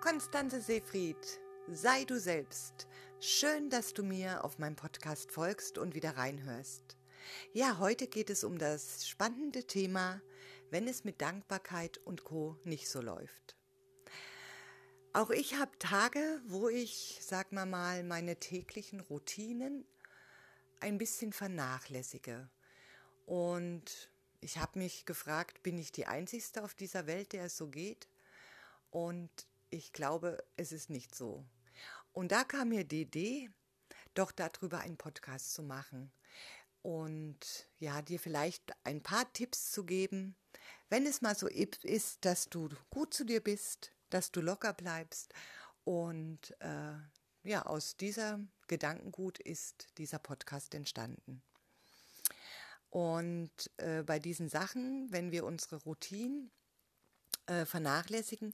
Konstanze Seefried, sei du selbst. Schön, dass du mir auf meinem Podcast folgst und wieder reinhörst. Ja, heute geht es um das spannende Thema, wenn es mit Dankbarkeit und Co nicht so läuft. Auch ich habe Tage, wo ich, sag mal mal, meine täglichen Routinen ein bisschen vernachlässige. Und ich habe mich gefragt, bin ich die Einzigste auf dieser Welt, der es so geht? Und ich glaube, es ist nicht so. Und da kam mir die Idee, doch darüber einen Podcast zu machen und ja, dir vielleicht ein paar Tipps zu geben, wenn es mal so ist, dass du gut zu dir bist, dass du locker bleibst und äh, ja, aus dieser Gedankengut ist dieser Podcast entstanden. Und äh, bei diesen Sachen, wenn wir unsere Routinen äh, vernachlässigen,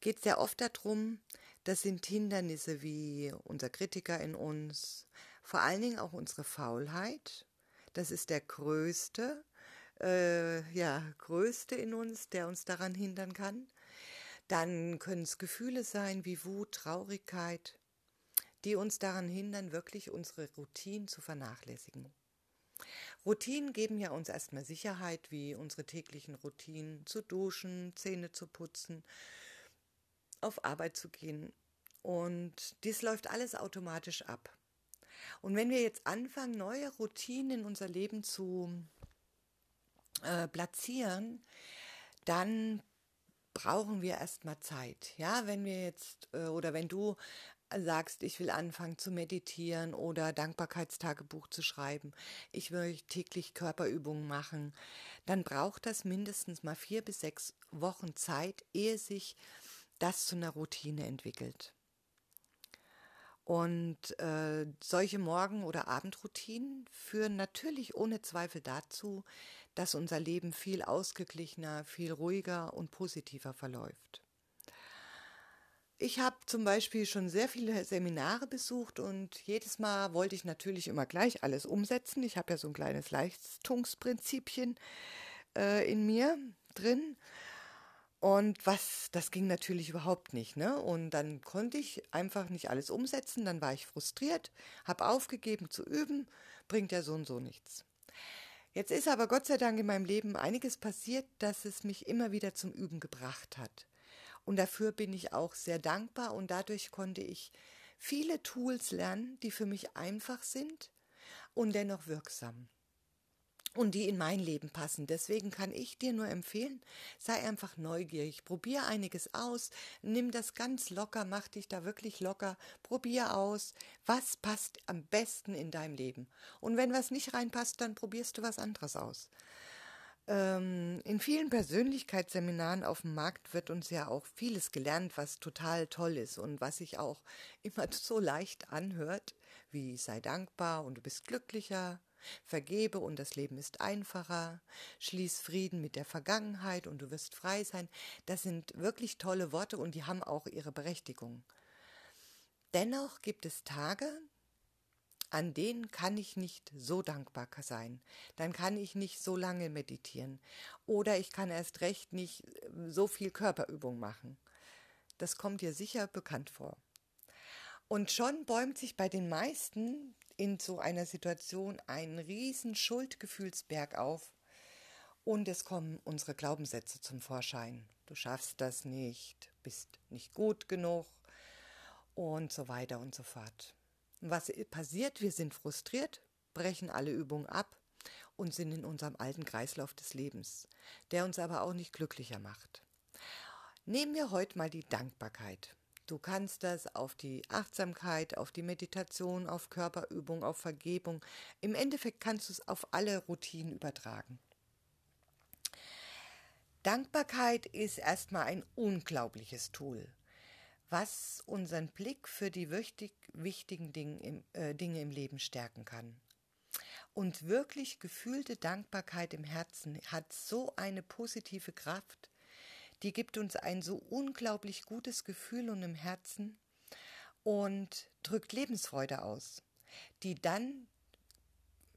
geht es ja oft darum, das sind Hindernisse wie unser Kritiker in uns, vor allen Dingen auch unsere Faulheit. Das ist der größte, äh, ja, größte in uns, der uns daran hindern kann. Dann können es Gefühle sein wie Wut, Traurigkeit, die uns daran hindern, wirklich unsere Routinen zu vernachlässigen. Routinen geben ja uns erstmal Sicherheit, wie unsere täglichen Routinen zu duschen, Zähne zu putzen, auf Arbeit zu gehen. Und dies läuft alles automatisch ab. Und wenn wir jetzt anfangen, neue Routinen in unser Leben zu äh, platzieren, dann brauchen wir erstmal Zeit. Ja, wenn wir jetzt äh, oder wenn du sagst, ich will anfangen zu meditieren oder Dankbarkeitstagebuch zu schreiben, ich will täglich Körperübungen machen, dann braucht das mindestens mal vier bis sechs Wochen Zeit, ehe sich das zu einer Routine entwickelt. Und äh, solche Morgen- oder Abendroutinen führen natürlich ohne Zweifel dazu, dass unser Leben viel ausgeglichener, viel ruhiger und positiver verläuft. Ich habe zum Beispiel schon sehr viele Seminare besucht und jedes Mal wollte ich natürlich immer gleich alles umsetzen. Ich habe ja so ein kleines Leistungsprinzipchen äh, in mir drin. Und was, das ging natürlich überhaupt nicht, ne? Und dann konnte ich einfach nicht alles umsetzen, dann war ich frustriert, habe aufgegeben zu üben, bringt ja so und so nichts. Jetzt ist aber Gott sei Dank in meinem Leben einiges passiert, dass es mich immer wieder zum Üben gebracht hat. Und dafür bin ich auch sehr dankbar und dadurch konnte ich viele Tools lernen, die für mich einfach sind und dennoch wirksam. Und die in mein Leben passen. Deswegen kann ich dir nur empfehlen, sei einfach neugierig, probier einiges aus, nimm das ganz locker, mach dich da wirklich locker, probier aus, was passt am besten in deinem Leben. Und wenn was nicht reinpasst, dann probierst du was anderes aus. Ähm, in vielen Persönlichkeitsseminaren auf dem Markt wird uns ja auch vieles gelernt, was total toll ist und was sich auch immer so leicht anhört, wie sei dankbar und du bist glücklicher, vergebe und das Leben ist einfacher, schließ Frieden mit der Vergangenheit und du wirst frei sein. Das sind wirklich tolle Worte und die haben auch ihre Berechtigung. Dennoch gibt es Tage, an denen kann ich nicht so dankbar sein. Dann kann ich nicht so lange meditieren. Oder ich kann erst recht nicht äh, so viel Körperübung machen. Das kommt dir sicher bekannt vor. Und schon bäumt sich bei den meisten in so einer Situation ein riesen Schuldgefühlsberg auf. Und es kommen unsere Glaubenssätze zum Vorschein. Du schaffst das nicht, bist nicht gut genug und so weiter und so fort. Was passiert? Wir sind frustriert, brechen alle Übungen ab und sind in unserem alten Kreislauf des Lebens, der uns aber auch nicht glücklicher macht. Nehmen wir heute mal die Dankbarkeit. Du kannst das auf die Achtsamkeit, auf die Meditation, auf Körperübung, auf Vergebung. Im Endeffekt kannst du es auf alle Routinen übertragen. Dankbarkeit ist erstmal ein unglaubliches Tool was unseren Blick für die wichtig, wichtigen Dinge im, äh, Dinge im Leben stärken kann. Und wirklich gefühlte Dankbarkeit im Herzen hat so eine positive Kraft, die gibt uns ein so unglaublich gutes Gefühl und im Herzen und drückt Lebensfreude aus, die dann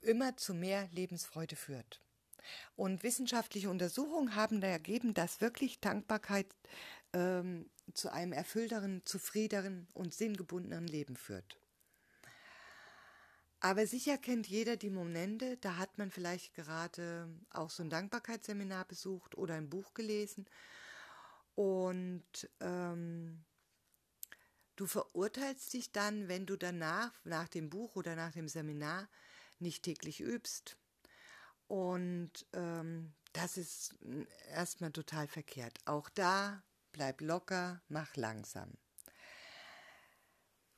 immer zu mehr Lebensfreude führt. Und wissenschaftliche Untersuchungen haben ergeben, dass wirklich Dankbarkeit ähm, zu einem erfüllteren, zufriedenen und sinngebundenen Leben führt. Aber sicher kennt jeder die Momente, da hat man vielleicht gerade auch so ein Dankbarkeitsseminar besucht oder ein Buch gelesen und ähm, du verurteilst dich dann, wenn du danach, nach dem Buch oder nach dem Seminar, nicht täglich übst. Und ähm, das ist erstmal total verkehrt. Auch da bleib locker, mach langsam.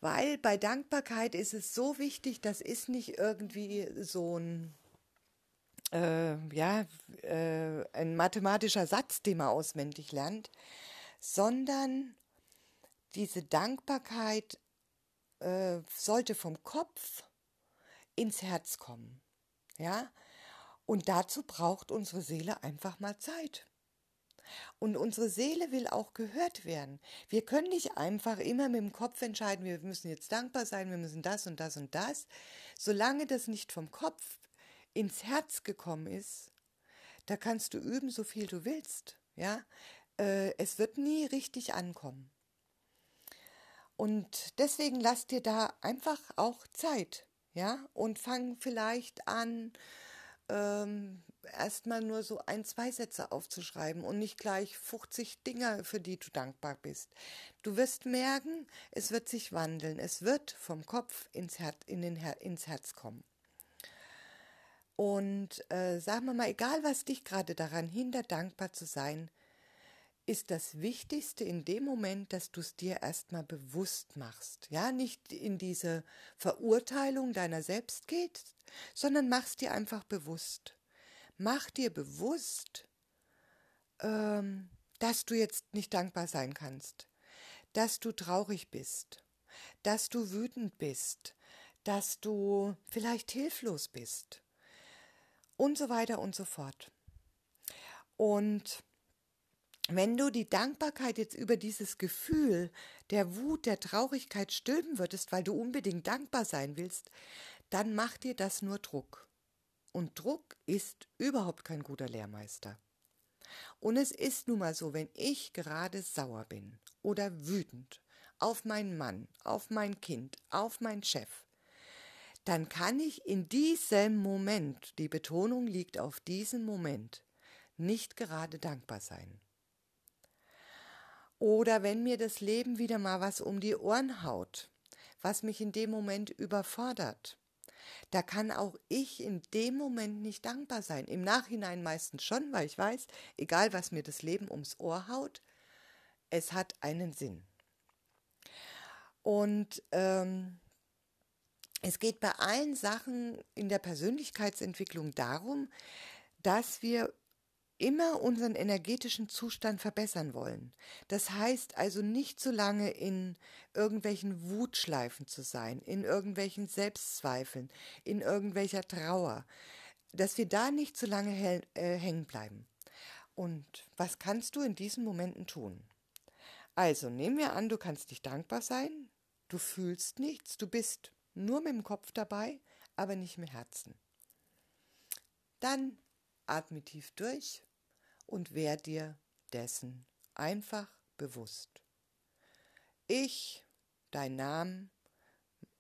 Weil bei Dankbarkeit ist es so wichtig, das ist nicht irgendwie so ein, äh, ja, äh, ein mathematischer Satz, den man auswendig lernt, sondern diese Dankbarkeit äh, sollte vom Kopf ins Herz kommen. Ja, und dazu braucht unsere Seele einfach mal Zeit. Und unsere Seele will auch gehört werden. Wir können nicht einfach immer mit dem Kopf entscheiden, wir müssen jetzt dankbar sein, wir müssen das und das und das. Solange das nicht vom Kopf ins Herz gekommen ist, da kannst du üben, so viel du willst. Ja, äh, es wird nie richtig ankommen. Und deswegen lass dir da einfach auch Zeit, ja, und fang vielleicht an, ähm, erstmal nur so ein, zwei Sätze aufzuschreiben und nicht gleich 50 Dinge, für die du dankbar bist. Du wirst merken, es wird sich wandeln. Es wird vom Kopf ins, Her in den Her ins Herz kommen. Und äh, sagen wir mal, egal was dich gerade daran hindert, dankbar zu sein, ist das Wichtigste in dem Moment, dass du es dir erstmal bewusst machst. Ja, nicht in diese Verurteilung deiner selbst gehst, sondern machst dir einfach bewusst. Mach dir bewusst, ähm, dass du jetzt nicht dankbar sein kannst, dass du traurig bist, dass du wütend bist, dass du vielleicht hilflos bist und so weiter und so fort. Und wenn du die Dankbarkeit jetzt über dieses Gefühl der Wut, der Traurigkeit stülpen würdest, weil du unbedingt dankbar sein willst, dann macht dir das nur Druck. Und Druck ist überhaupt kein guter Lehrmeister. Und es ist nun mal so, wenn ich gerade sauer bin oder wütend auf meinen Mann, auf mein Kind, auf meinen Chef, dann kann ich in diesem Moment, die Betonung liegt auf diesem Moment, nicht gerade dankbar sein. Oder wenn mir das Leben wieder mal was um die Ohren haut, was mich in dem Moment überfordert, da kann auch ich in dem Moment nicht dankbar sein. Im Nachhinein meistens schon, weil ich weiß, egal was mir das Leben ums Ohr haut, es hat einen Sinn. Und ähm, es geht bei allen Sachen in der Persönlichkeitsentwicklung darum, dass wir immer unseren energetischen Zustand verbessern wollen. Das heißt also nicht so lange in irgendwelchen Wutschleifen zu sein, in irgendwelchen Selbstzweifeln, in irgendwelcher Trauer, dass wir da nicht so lange äh, hängen bleiben. Und was kannst du in diesen Momenten tun? Also nehmen wir an, du kannst dich dankbar sein, du fühlst nichts, du bist nur mit dem Kopf dabei, aber nicht mit Herzen. Dann atme tief durch und wär dir dessen einfach bewusst. Ich, dein Name,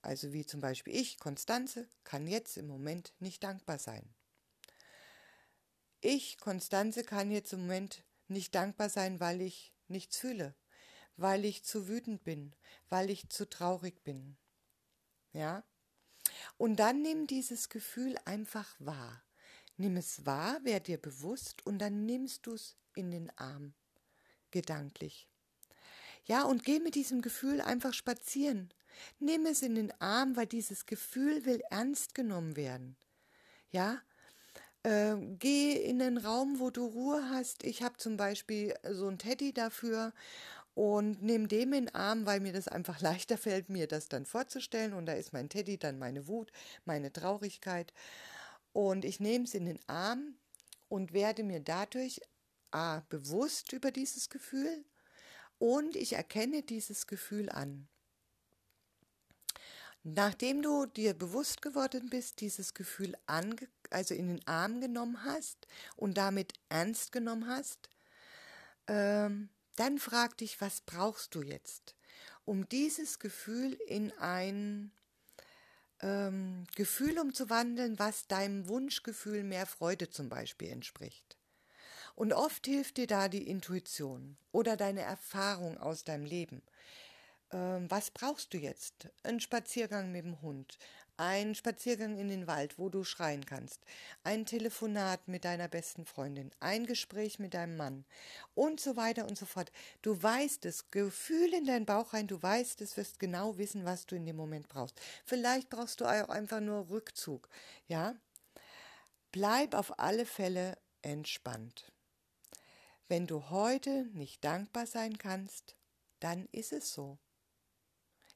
also wie zum Beispiel ich, Konstanze, kann jetzt im Moment nicht dankbar sein. Ich, Konstanze, kann jetzt im Moment nicht dankbar sein, weil ich nichts fühle, weil ich zu wütend bin, weil ich zu traurig bin. Ja? Und dann nimm dieses Gefühl einfach wahr. Nimm es wahr, werd dir bewusst und dann nimmst du es in den Arm, gedanklich. Ja, und geh mit diesem Gefühl einfach spazieren. Nimm es in den Arm, weil dieses Gefühl will ernst genommen werden. Ja, äh, geh in den Raum, wo du Ruhe hast. Ich habe zum Beispiel so ein Teddy dafür und nehme dem in den Arm, weil mir das einfach leichter fällt, mir das dann vorzustellen. Und da ist mein Teddy dann meine Wut, meine Traurigkeit. Und ich nehme es in den Arm und werde mir dadurch A, bewusst über dieses Gefühl und ich erkenne dieses Gefühl an. Nachdem du dir bewusst geworden bist, dieses Gefühl ange also in den Arm genommen hast und damit ernst genommen hast, ähm, dann frag dich, was brauchst du jetzt, um dieses Gefühl in ein ähm, Gefühl umzuwandeln, was deinem Wunschgefühl mehr Freude zum Beispiel entspricht. Und oft hilft dir da die Intuition oder deine Erfahrung aus deinem Leben. Ähm, was brauchst du jetzt? Ein Spaziergang mit dem Hund, ein Spaziergang in den Wald, wo du schreien kannst, ein Telefonat mit deiner besten Freundin, ein Gespräch mit deinem Mann und so weiter und so fort. Du weißt es, Gefühl in deinen Bauch rein, du weißt es, wirst genau wissen, was du in dem Moment brauchst. Vielleicht brauchst du auch einfach nur Rückzug, ja? Bleib auf alle Fälle entspannt. Wenn du heute nicht dankbar sein kannst, dann ist es so.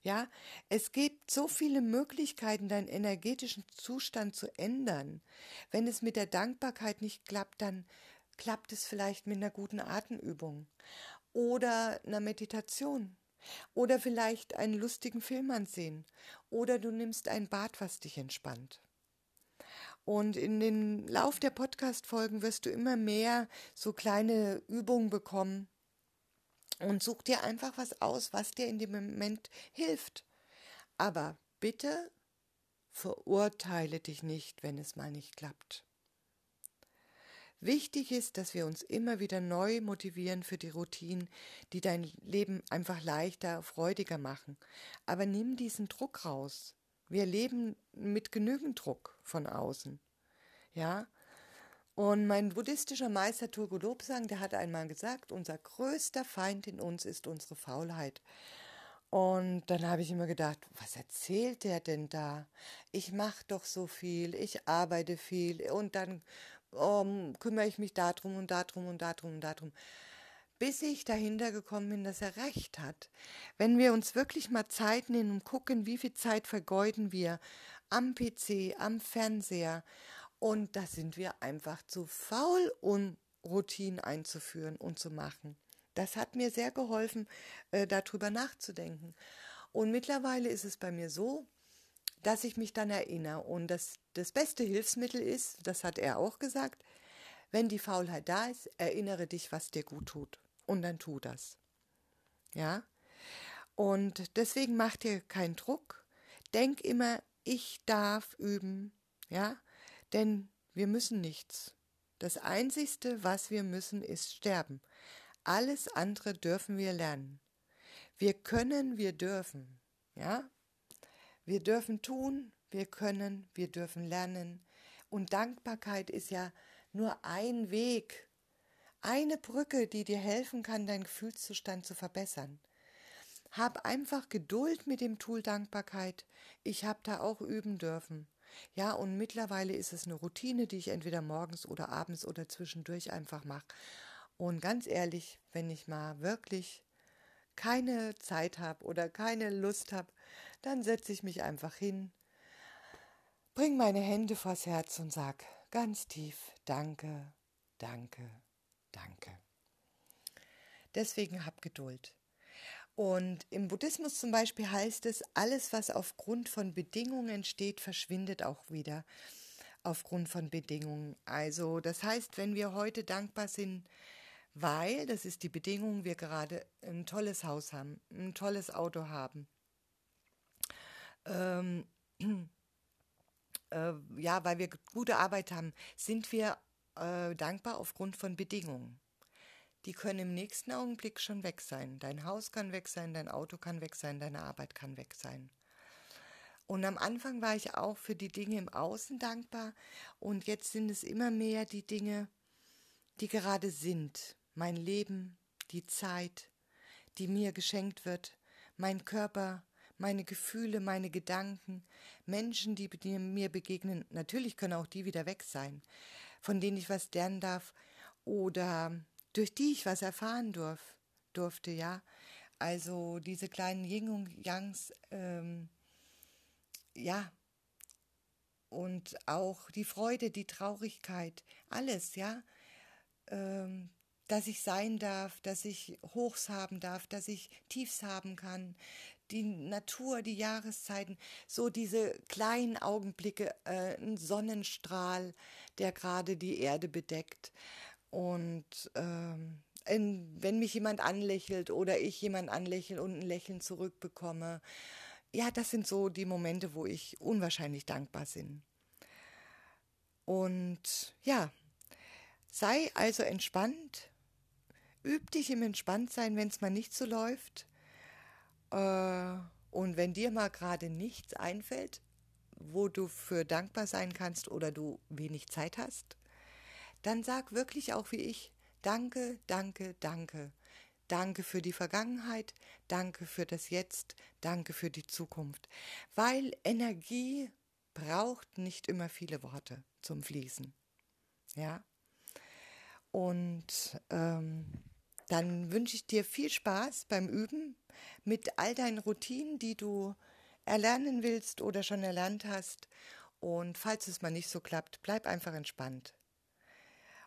Ja, es gibt so viele Möglichkeiten, deinen energetischen Zustand zu ändern. Wenn es mit der Dankbarkeit nicht klappt, dann klappt es vielleicht mit einer guten Atemübung oder einer Meditation oder vielleicht einen lustigen Film ansehen oder du nimmst ein Bad, was dich entspannt. Und in den Lauf der Podcast-Folgen wirst du immer mehr so kleine Übungen bekommen, und such dir einfach was aus, was dir in dem Moment hilft. Aber bitte verurteile dich nicht, wenn es mal nicht klappt. Wichtig ist, dass wir uns immer wieder neu motivieren für die Routinen, die dein Leben einfach leichter, freudiger machen. Aber nimm diesen Druck raus. Wir leben mit genügend Druck von außen. Ja, und mein buddhistischer Meister Turgo Lobsang, der hat einmal gesagt, unser größter Feind in uns ist unsere Faulheit. Und dann habe ich immer gedacht, was erzählt der denn da? Ich mache doch so viel, ich arbeite viel und dann um, kümmere ich mich darum und darum und darum und darum. Bis ich dahinter gekommen bin, dass er recht hat. Wenn wir uns wirklich mal Zeit nehmen und gucken, wie viel Zeit vergeuden wir am PC, am Fernseher und da sind wir einfach zu faul, um Routinen einzuführen und zu machen. Das hat mir sehr geholfen, äh, darüber nachzudenken. Und mittlerweile ist es bei mir so, dass ich mich dann erinnere. Und das, das beste Hilfsmittel ist, das hat er auch gesagt, wenn die Faulheit da ist, erinnere dich, was dir gut tut. Und dann tu das. Ja? Und deswegen mach dir keinen Druck. Denk immer, ich darf üben. Ja? Denn wir müssen nichts. Das Einzigste, was wir müssen, ist sterben. Alles andere dürfen wir lernen. Wir können, wir dürfen. Ja? Wir dürfen tun, wir können, wir dürfen lernen. Und Dankbarkeit ist ja nur ein Weg, eine Brücke, die dir helfen kann, deinen Gefühlszustand zu verbessern. Hab einfach Geduld mit dem Tool Dankbarkeit. Ich habe da auch üben dürfen. Ja, und mittlerweile ist es eine Routine, die ich entweder morgens oder abends oder zwischendurch einfach mache. Und ganz ehrlich, wenn ich mal wirklich keine Zeit habe oder keine Lust habe, dann setze ich mich einfach hin, bring meine Hände vors Herz und sag ganz tief Danke, danke, danke. Deswegen hab Geduld. Und im Buddhismus zum Beispiel heißt es, alles, was aufgrund von Bedingungen entsteht, verschwindet auch wieder aufgrund von Bedingungen. Also das heißt, wenn wir heute dankbar sind, weil, das ist die Bedingung, wir gerade ein tolles Haus haben, ein tolles Auto haben, ähm, äh, ja, weil wir gute Arbeit haben, sind wir äh, dankbar aufgrund von Bedingungen die können im nächsten Augenblick schon weg sein. Dein Haus kann weg sein, dein Auto kann weg sein, deine Arbeit kann weg sein. Und am Anfang war ich auch für die Dinge im Außen dankbar und jetzt sind es immer mehr die Dinge, die gerade sind. Mein Leben, die Zeit, die mir geschenkt wird, mein Körper, meine Gefühle, meine Gedanken, Menschen, die mir begegnen. Natürlich können auch die wieder weg sein, von denen ich was lernen darf oder durch die ich was erfahren durf, durfte, ja. Also diese kleinen Yin und Yangs, ähm, ja. Und auch die Freude, die Traurigkeit, alles, ja. Ähm, dass ich sein darf, dass ich Hochs haben darf, dass ich Tiefs haben kann, die Natur, die Jahreszeiten, so diese kleinen Augenblicke, äh, ein Sonnenstrahl, der gerade die Erde bedeckt, und ähm, wenn mich jemand anlächelt oder ich jemand anlächle und ein Lächeln zurückbekomme. Ja, das sind so die Momente, wo ich unwahrscheinlich dankbar bin. Und ja, sei also entspannt, üb dich im Entspanntsein, wenn es mal nicht so läuft. Äh, und wenn dir mal gerade nichts einfällt, wo du für dankbar sein kannst oder du wenig Zeit hast, dann sag wirklich auch wie ich, danke, danke, danke. Danke für die Vergangenheit, danke für das Jetzt, danke für die Zukunft. Weil Energie braucht nicht immer viele Worte zum Fließen. Ja. Und ähm, dann wünsche ich dir viel Spaß beim Üben mit all deinen Routinen, die du erlernen willst oder schon erlernt hast. Und falls es mal nicht so klappt, bleib einfach entspannt.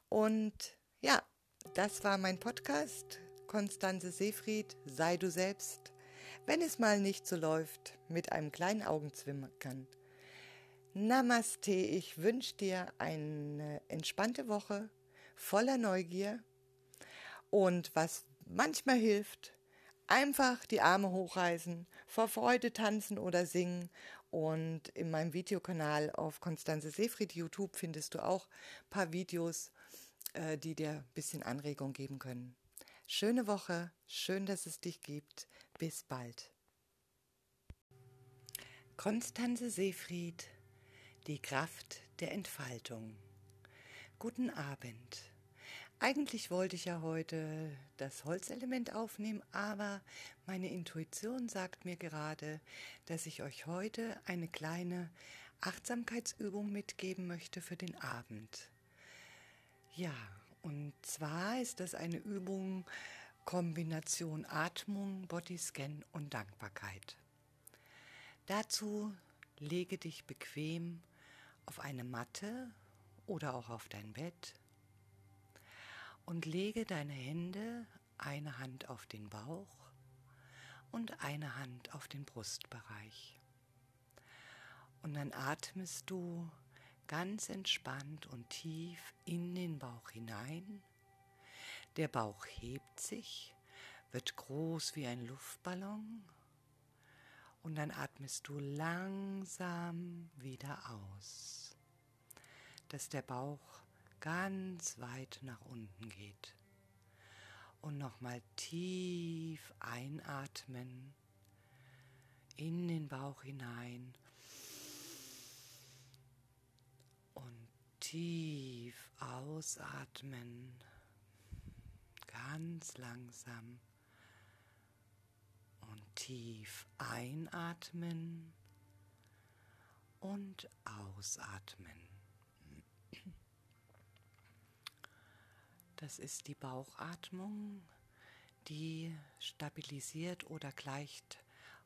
Und ja, das war mein Podcast. Konstanze Seefried, sei du selbst. Wenn es mal nicht so läuft, mit einem kleinen Augenzwinkern. Namaste, ich wünsche dir eine entspannte Woche voller Neugier und was manchmal hilft, einfach die Arme hochreißen, vor Freude tanzen oder singen und in meinem Videokanal auf Konstanze Seefried YouTube findest du auch ein paar Videos, äh, die dir ein bisschen Anregung geben können. Schöne Woche, schön, dass es dich gibt. Bis bald. Konstanze Seefried die Kraft der Entfaltung. Guten Abend. Eigentlich wollte ich ja heute das Holzelement aufnehmen, aber meine Intuition sagt mir gerade, dass ich euch heute eine kleine Achtsamkeitsübung mitgeben möchte für den Abend. Ja, und zwar ist das eine Übung Kombination Atmung, Bodyscan und Dankbarkeit. Dazu lege dich bequem auf eine Matte oder auch auf dein Bett und lege deine Hände, eine Hand auf den Bauch und eine Hand auf den Brustbereich. Und dann atmest du ganz entspannt und tief in den Bauch hinein. Der Bauch hebt sich, wird groß wie ein Luftballon und dann atmest du langsam wieder aus, dass der Bauch ganz weit nach unten geht. Und nochmal tief einatmen in den Bauch hinein tief ausatmen, ganz langsam tief einatmen und ausatmen. Das ist die Bauchatmung, die stabilisiert oder gleicht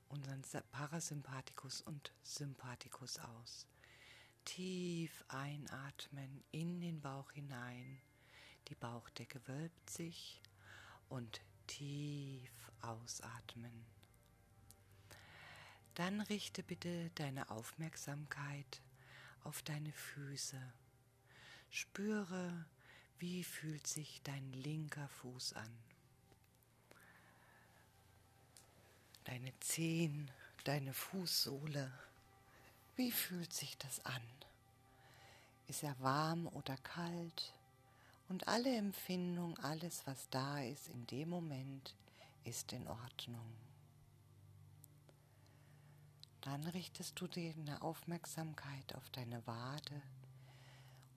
unseren Parasympathikus und Sympathikus aus. Tief einatmen in den Bauch hinein, die Bauchdecke wölbt sich und tief ausatmen. Dann richte bitte deine Aufmerksamkeit auf deine Füße. Spüre, wie fühlt sich dein linker Fuß an. Deine Zehen, deine Fußsohle. Wie fühlt sich das an? Ist er warm oder kalt? Und alle Empfindung, alles, was da ist in dem Moment, ist in Ordnung. Dann richtest du deine Aufmerksamkeit auf deine Wade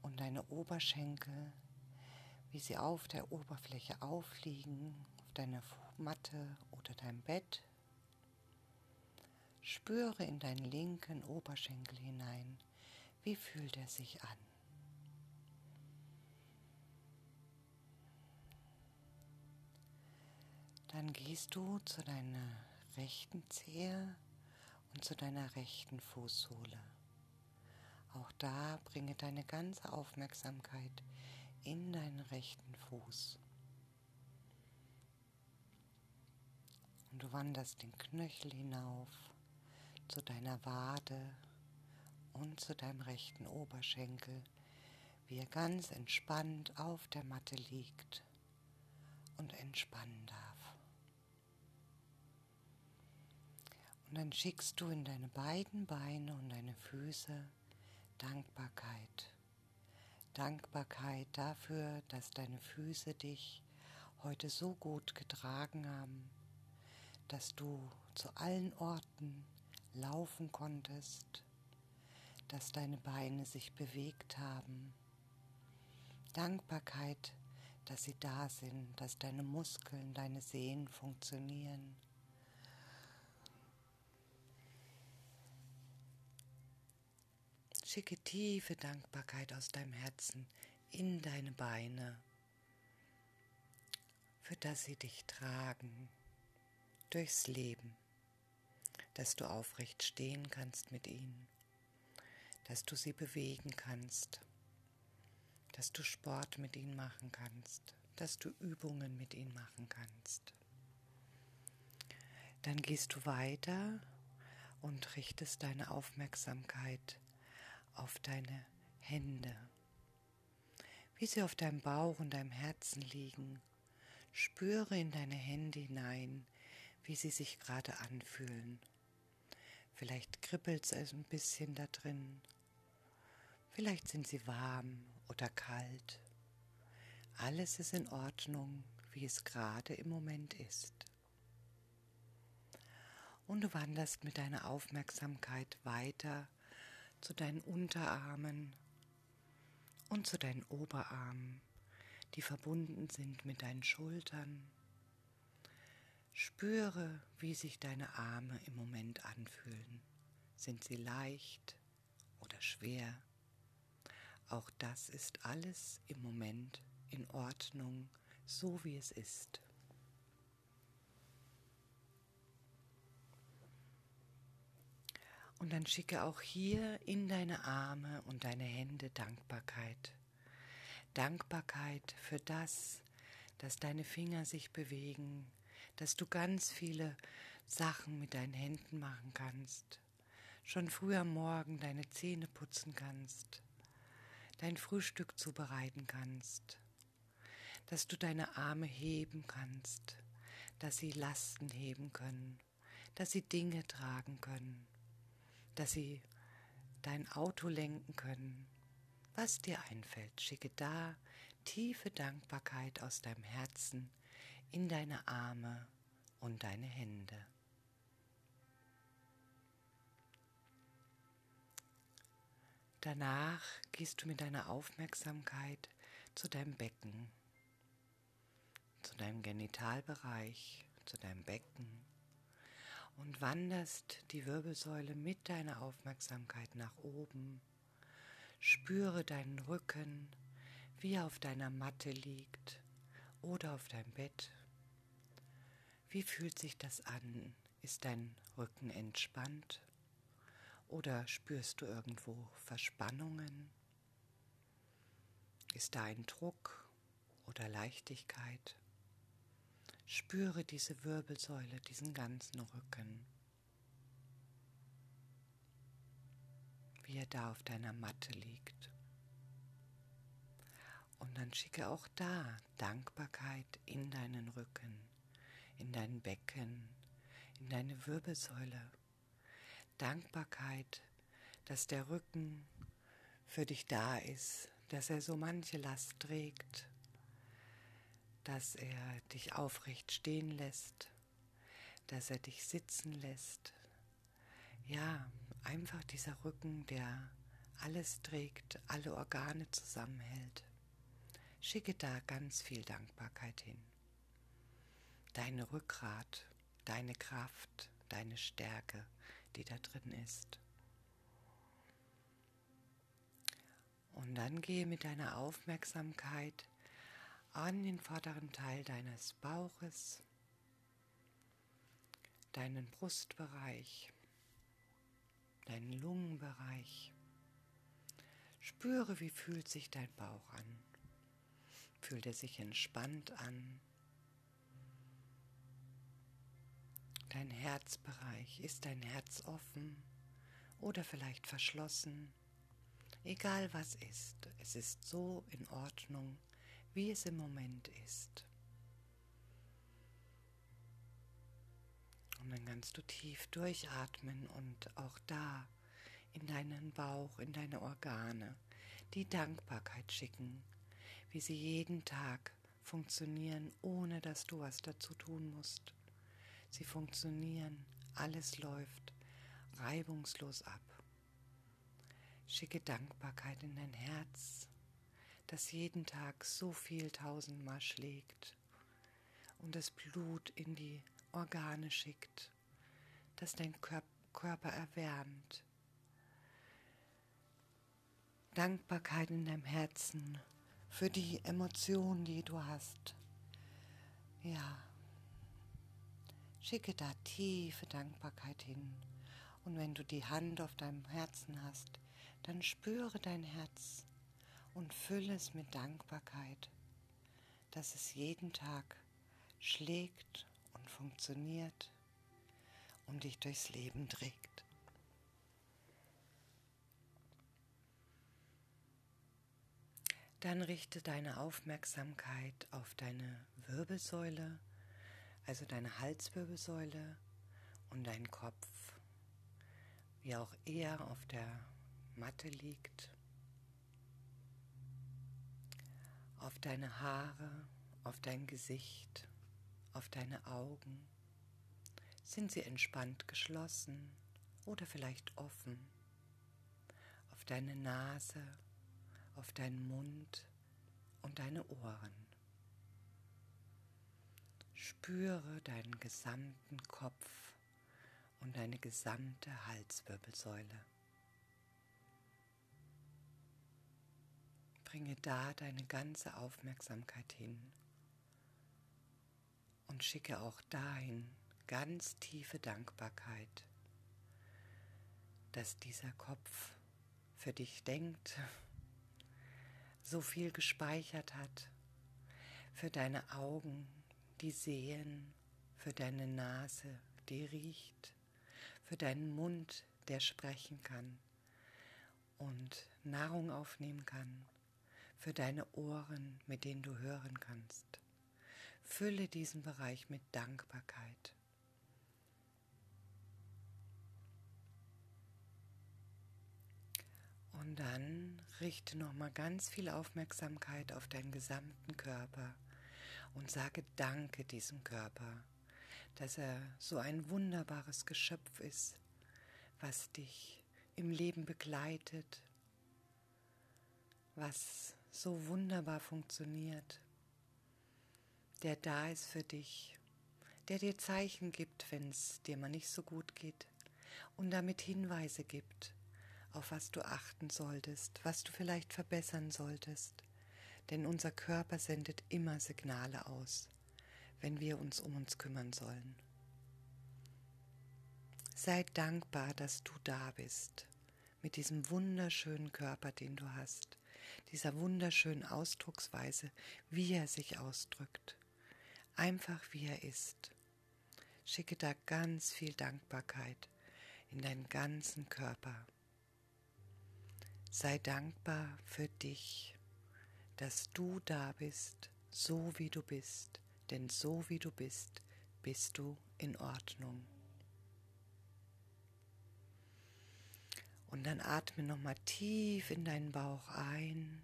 und deine Oberschenkel, wie sie auf der Oberfläche aufliegen, auf deiner Matte oder deinem Bett. Spüre in deinen linken Oberschenkel hinein, wie fühlt er sich an. Dann gehst du zu deiner rechten Zehe und zu deiner rechten Fußsohle. Auch da bringe deine ganze Aufmerksamkeit in deinen rechten Fuß. Und du wanderst den Knöchel hinauf zu deiner Wade und zu deinem rechten Oberschenkel, wie er ganz entspannt auf der Matte liegt. und entspannen darf. Und dann schickst du in deine beiden Beine und deine Füße Dankbarkeit. Dankbarkeit dafür, dass deine Füße dich heute so gut getragen haben, dass du zu allen Orten laufen konntest, dass deine Beine sich bewegt haben. Dankbarkeit, dass sie da sind, dass deine Muskeln, deine Sehnen funktionieren. Schicke tiefe Dankbarkeit aus deinem Herzen in deine Beine, für das sie dich tragen durchs Leben, dass du aufrecht stehen kannst mit ihnen, dass du sie bewegen kannst, dass du Sport mit ihnen machen kannst, dass du Übungen mit ihnen machen kannst. Dann gehst du weiter und richtest deine Aufmerksamkeit auf deine Hände, wie sie auf deinem Bauch und deinem Herzen liegen. Spüre in deine Hände hinein, wie sie sich gerade anfühlen. Vielleicht kribbelt es ein bisschen da drin. Vielleicht sind sie warm oder kalt. Alles ist in Ordnung, wie es gerade im Moment ist. Und du wanderst mit deiner Aufmerksamkeit weiter zu deinen Unterarmen und zu deinen Oberarmen, die verbunden sind mit deinen Schultern. Spüre, wie sich deine Arme im Moment anfühlen. Sind sie leicht oder schwer? Auch das ist alles im Moment in Ordnung, so wie es ist. Und dann schicke auch hier in deine Arme und deine Hände Dankbarkeit. Dankbarkeit für das, dass deine Finger sich bewegen, dass du ganz viele Sachen mit deinen Händen machen kannst, schon früh am Morgen deine Zähne putzen kannst, dein Frühstück zubereiten kannst, dass du deine Arme heben kannst, dass sie Lasten heben können, dass sie Dinge tragen können. Dass sie dein Auto lenken können. Was dir einfällt, schicke da tiefe Dankbarkeit aus deinem Herzen in deine Arme und deine Hände. Danach gehst du mit deiner Aufmerksamkeit zu deinem Becken, zu deinem Genitalbereich, zu deinem Becken und wanderst die Wirbelsäule mit deiner Aufmerksamkeit nach oben. Spüre deinen Rücken, wie er auf deiner Matte liegt oder auf deinem Bett. Wie fühlt sich das an? Ist dein Rücken entspannt? Oder spürst du irgendwo Verspannungen? Ist da ein Druck oder Leichtigkeit? Spüre diese Wirbelsäule, diesen ganzen Rücken, wie er da auf deiner Matte liegt. Und dann schicke auch da Dankbarkeit in deinen Rücken, in dein Becken, in deine Wirbelsäule. Dankbarkeit, dass der Rücken für dich da ist, dass er so manche Last trägt dass er dich aufrecht stehen lässt, dass er dich sitzen lässt. Ja, einfach dieser Rücken, der alles trägt, alle Organe zusammenhält. Schicke da ganz viel Dankbarkeit hin. Deine Rückgrat, deine Kraft, deine Stärke, die da drin ist. Und dann gehe mit deiner Aufmerksamkeit an den vorderen Teil deines Bauches, deinen Brustbereich, deinen Lungenbereich. Spüre, wie fühlt sich dein Bauch an. Fühlt er sich entspannt an? dein Herzbereich. Ist dein Herz offen oder vielleicht verschlossen? Egal was ist, es ist so in Ordnung, wie es im Moment ist. Und dann kannst du tief durchatmen und auch da in deinen Bauch, in deine Organe die Dankbarkeit schicken, wie sie jeden Tag funktionieren, ohne dass du was dazu tun musst. Sie funktionieren, alles läuft reibungslos ab. Schicke Dankbarkeit in dein Herz, das jeden Tag so viel tausendmal schlägt und das Blut in die Organe schickt, das dein Körper erwärmt. Dankbarkeit in deinem Herzen für die Emotionen, die du hast. Ja, schicke da tiefe Dankbarkeit hin. Und wenn du die Hand auf deinem Herzen hast, dann spüre dein Herz und fülle es mit Dankbarkeit, dass es jeden Tag schlägt und funktioniert und dich durchs Leben trägt. Dann richte deine Aufmerksamkeit auf deine Wirbelsäule, also deine Halswirbelsäule und deinen Kopf, wie auch er auf der Matte liegt, auf deine Haare, auf dein Gesicht, auf deine Augen. Sind sie entspannt geschlossen oder vielleicht offen? Auf deine Nase, auf deinen Mund und deine Ohren. Spüre deinen gesamten Kopf und deine gesamte Halswirbelsäule. Bringe da deine ganze Aufmerksamkeit hin und schicke auch dahin ganz tiefe Dankbarkeit, dass dieser Kopf für dich denkt, so viel gespeichert hat, für deine Augen, die sehen, für deine Nase, die riecht, für deinen Mund, der sprechen kann und Nahrung aufnehmen kann, für deine Ohren, mit denen du hören kannst. Fülle diesen Bereich mit Dankbarkeit. Und dann richte nochmal ganz viel Aufmerksamkeit auf deinen gesamten Körper und sage Danke diesem Körper, dass er so ein wunderbares Geschöpf ist, was dich im Leben begleitet, was so wunderbar funktioniert, der da ist für dich, der dir Zeichen gibt, wenn es dir mal nicht so gut geht und damit Hinweise gibt, auf was du achten solltest, was du vielleicht verbessern solltest. Denn unser Körper sendet immer Signale aus, wenn wir uns um uns kümmern sollen. Sei dankbar, dass du da bist, mit diesem wunderschönen Körper, den du hast, dieser wunderschönen Ausdrucksweise, wie er sich ausdrückt, einfach wie er ist. Schicke da ganz viel Dankbarkeit in deinen ganzen Körper. Sei dankbar für dich, dass du da bist, so wie du bist, denn so wie du bist, bist du in Ordnung. Und dann atme nochmal tief in deinen Bauch ein.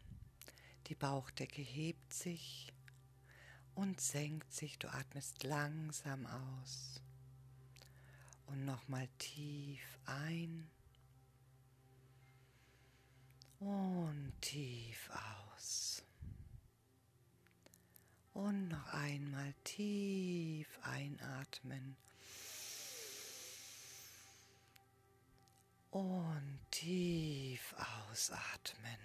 Die Bauchdecke hebt sich und senkt sich. Du atmest langsam aus. Und nochmal tief ein und tief aus. Und noch einmal tief einatmen. Und tief ausatmen.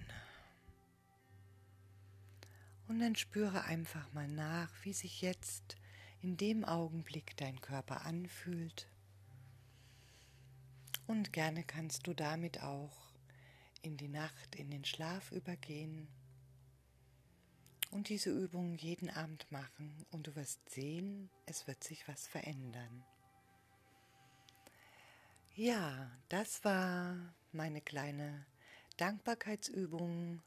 Und dann spüre einfach mal nach, wie sich jetzt in dem Augenblick dein Körper anfühlt. Und gerne kannst du damit auch in die Nacht, in den Schlaf übergehen und diese Übung jeden Abend machen und du wirst sehen, es wird sich was verändern. Ja, das war meine kleine Dankbarkeitsübung,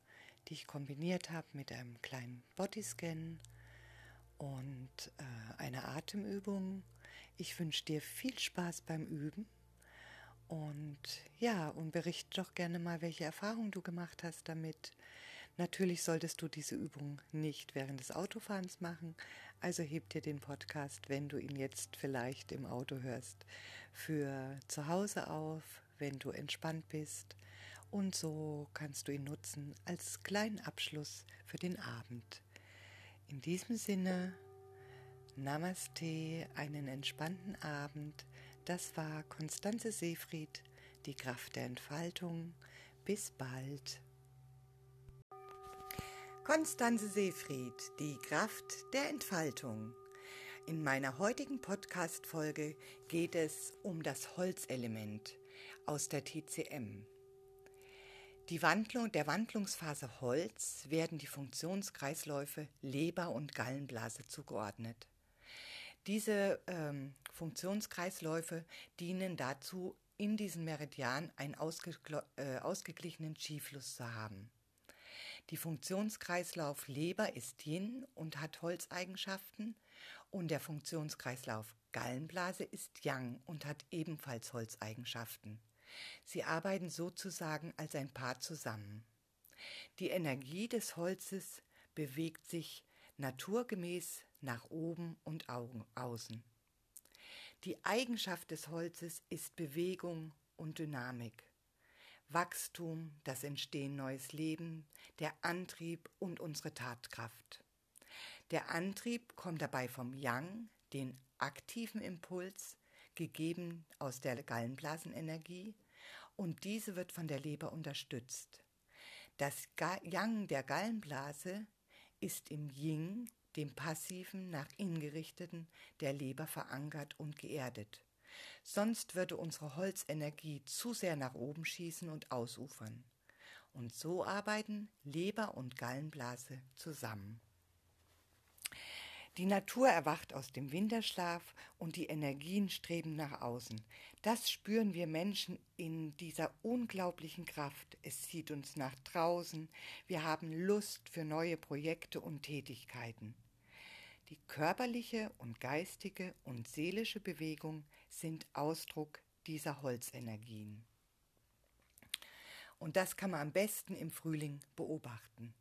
die ich kombiniert habe mit einem kleinen Bodyscan und äh, einer Atemübung. Ich wünsche dir viel Spaß beim Üben und ja, und berichte doch gerne mal, welche Erfahrungen du gemacht hast damit. Natürlich solltest du diese Übung nicht während des Autofahrens machen, also heb dir den Podcast, wenn du ihn jetzt vielleicht im Auto hörst, für zu Hause auf, wenn du entspannt bist. Und so kannst du ihn nutzen als kleinen Abschluss für den Abend. In diesem Sinne, Namaste, einen entspannten Abend. Das war Konstanze Seefried, die Kraft der Entfaltung. Bis bald. Konstanze Seefried, die Kraft der Entfaltung. In meiner heutigen Podcast-Folge geht es um das Holzelement aus der TCM. Die Wandlung, der Wandlungsphase Holz werden die Funktionskreisläufe Leber und Gallenblase zugeordnet. Diese ähm, Funktionskreisläufe dienen dazu, in diesen Meridian einen äh, ausgeglichenen Chi-Fluss zu haben. Die Funktionskreislauf Leber ist Yin und hat Holzeigenschaften und der Funktionskreislauf Gallenblase ist Yang und hat ebenfalls Holzeigenschaften. Sie arbeiten sozusagen als ein Paar zusammen. Die Energie des Holzes bewegt sich naturgemäß nach oben und außen. Die Eigenschaft des Holzes ist Bewegung und Dynamik. Wachstum, das Entstehen neues Leben, der Antrieb und unsere Tatkraft. Der Antrieb kommt dabei vom Yang, den aktiven Impuls, gegeben aus der Gallenblasenenergie, und diese wird von der Leber unterstützt. Das Yang der Gallenblase ist im Yin, dem passiven, nach innen gerichteten, der Leber verankert und geerdet. Sonst würde unsere Holzenergie zu sehr nach oben schießen und ausufern. Und so arbeiten Leber und Gallenblase zusammen. Die Natur erwacht aus dem Winterschlaf und die Energien streben nach außen. Das spüren wir Menschen in dieser unglaublichen Kraft. Es zieht uns nach draußen. Wir haben Lust für neue Projekte und Tätigkeiten. Die körperliche und geistige und seelische Bewegung sind Ausdruck dieser Holzenergien. Und das kann man am besten im Frühling beobachten.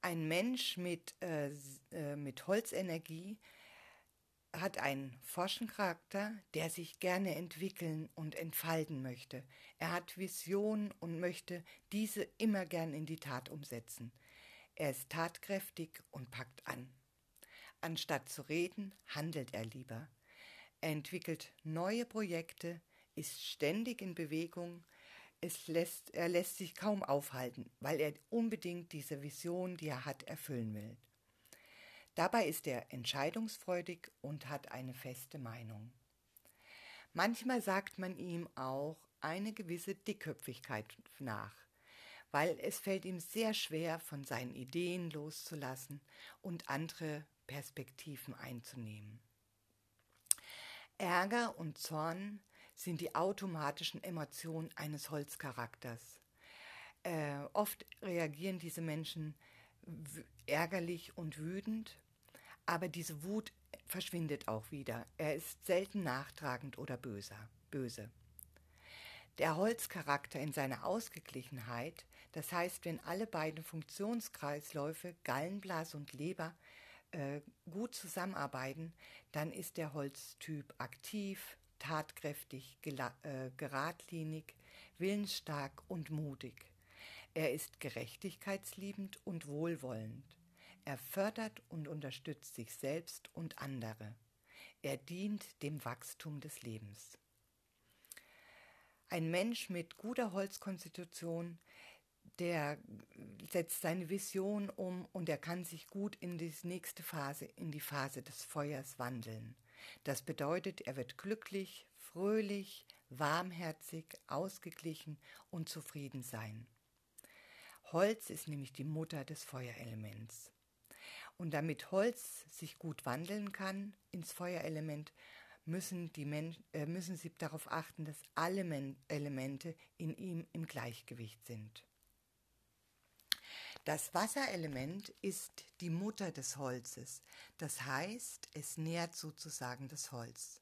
Ein Mensch mit, äh, äh mit Holzenergie hat einen Forschencharakter, der sich gerne entwickeln und entfalten möchte. Er hat Visionen und möchte diese immer gern in die Tat umsetzen. Er ist tatkräftig und packt an. Anstatt zu reden, handelt er lieber. Er entwickelt neue Projekte, ist ständig in Bewegung, es lässt, er lässt sich kaum aufhalten, weil er unbedingt diese Vision, die er hat, erfüllen will. Dabei ist er entscheidungsfreudig und hat eine feste Meinung. Manchmal sagt man ihm auch eine gewisse Dickköpfigkeit nach weil es fällt ihm sehr schwer, von seinen Ideen loszulassen und andere Perspektiven einzunehmen. Ärger und Zorn sind die automatischen Emotionen eines Holzcharakters. Äh, oft reagieren diese Menschen ärgerlich und wütend, aber diese Wut verschwindet auch wieder. Er ist selten nachtragend oder böser, böse. Der Holzcharakter in seiner Ausgeglichenheit, das heißt, wenn alle beiden Funktionskreisläufe, Gallenblase und Leber, äh, gut zusammenarbeiten, dann ist der Holztyp aktiv, tatkräftig, äh, geradlinig, willensstark und mutig. Er ist gerechtigkeitsliebend und wohlwollend. Er fördert und unterstützt sich selbst und andere. Er dient dem Wachstum des Lebens. Ein Mensch mit guter Holzkonstitution, der setzt seine Vision um und er kann sich gut in die nächste Phase, in die Phase des Feuers wandeln. Das bedeutet, er wird glücklich, fröhlich, warmherzig, ausgeglichen und zufrieden sein. Holz ist nämlich die Mutter des Feuerelements. Und damit Holz sich gut wandeln kann ins Feuerelement, müssen, die äh, müssen sie darauf achten, dass alle Men Elemente in ihm im Gleichgewicht sind. Das Wasserelement ist die Mutter des Holzes, das heißt, es nährt sozusagen das Holz.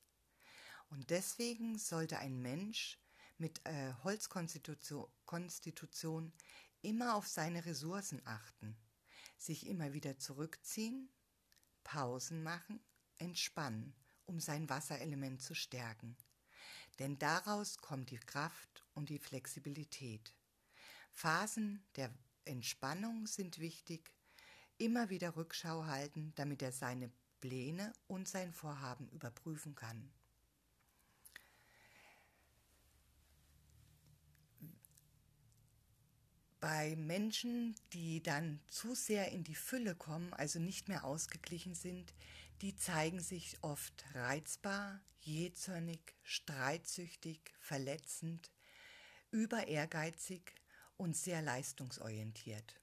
Und deswegen sollte ein Mensch mit äh, Holzkonstitution immer auf seine Ressourcen achten, sich immer wieder zurückziehen, Pausen machen, entspannen, um sein Wasserelement zu stärken. Denn daraus kommt die Kraft und die Flexibilität. Phasen der Entspannung sind wichtig, immer wieder Rückschau halten, damit er seine Pläne und sein Vorhaben überprüfen kann. Bei Menschen, die dann zu sehr in die Fülle kommen, also nicht mehr ausgeglichen sind, die zeigen sich oft reizbar, jähzornig, streitsüchtig, verletzend, über ehrgeizig und sehr leistungsorientiert.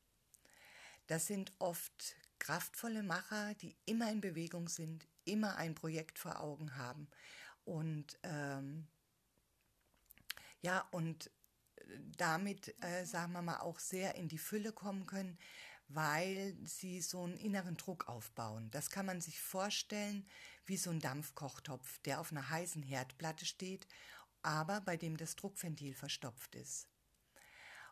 Das sind oft kraftvolle Macher, die immer in Bewegung sind, immer ein Projekt vor Augen haben und ähm, ja und damit, äh, sagen wir mal, auch sehr in die Fülle kommen können, weil sie so einen inneren Druck aufbauen. Das kann man sich vorstellen wie so ein Dampfkochtopf, der auf einer heißen Herdplatte steht, aber bei dem das Druckventil verstopft ist.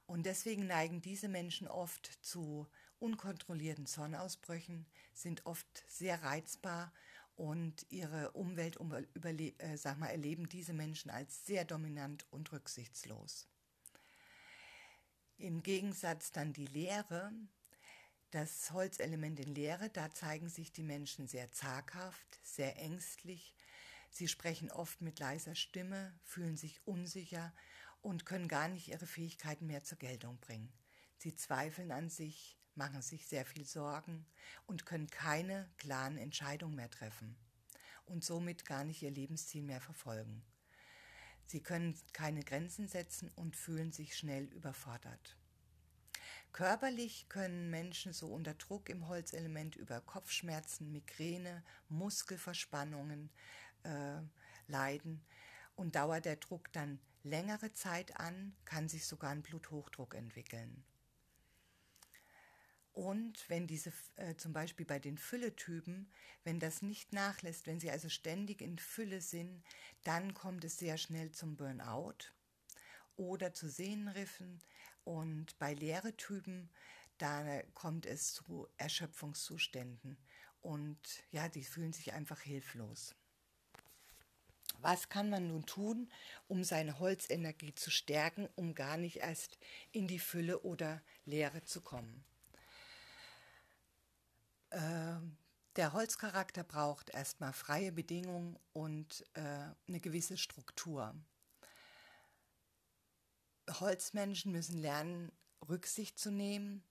Und deswegen neigen diese Menschen oft zu unkontrollierten Sonnenausbrüchen, sind oft sehr reizbar und ihre Umwelt äh, sag mal, erleben diese Menschen als sehr dominant und rücksichtslos. Im Gegensatz dann die Leere, das Holzelement in Leere, da zeigen sich die Menschen sehr zaghaft, sehr ängstlich. Sie sprechen oft mit leiser Stimme, fühlen sich unsicher und können gar nicht ihre Fähigkeiten mehr zur Geltung bringen. Sie zweifeln an sich, machen sich sehr viel Sorgen und können keine klaren Entscheidungen mehr treffen und somit gar nicht ihr Lebensziel mehr verfolgen. Sie können keine Grenzen setzen und fühlen sich schnell überfordert. Körperlich können Menschen so unter Druck im Holzelement über Kopfschmerzen, Migräne, Muskelverspannungen äh, leiden. Und dauert der Druck dann längere Zeit an, kann sich sogar ein Bluthochdruck entwickeln. Und wenn diese, äh, zum Beispiel bei den Fülletypen, wenn das nicht nachlässt, wenn sie also ständig in Fülle sind, dann kommt es sehr schnell zum Burnout oder zu Sehnenriffen. Und bei leere Typen, da kommt es zu Erschöpfungszuständen. Und ja, die fühlen sich einfach hilflos. Was kann man nun tun, um seine Holzenergie zu stärken, um gar nicht erst in die Fülle oder Leere zu kommen? Ähm, der Holzcharakter braucht erstmal freie Bedingungen und äh, eine gewisse Struktur. Holzmenschen müssen lernen, Rücksicht zu nehmen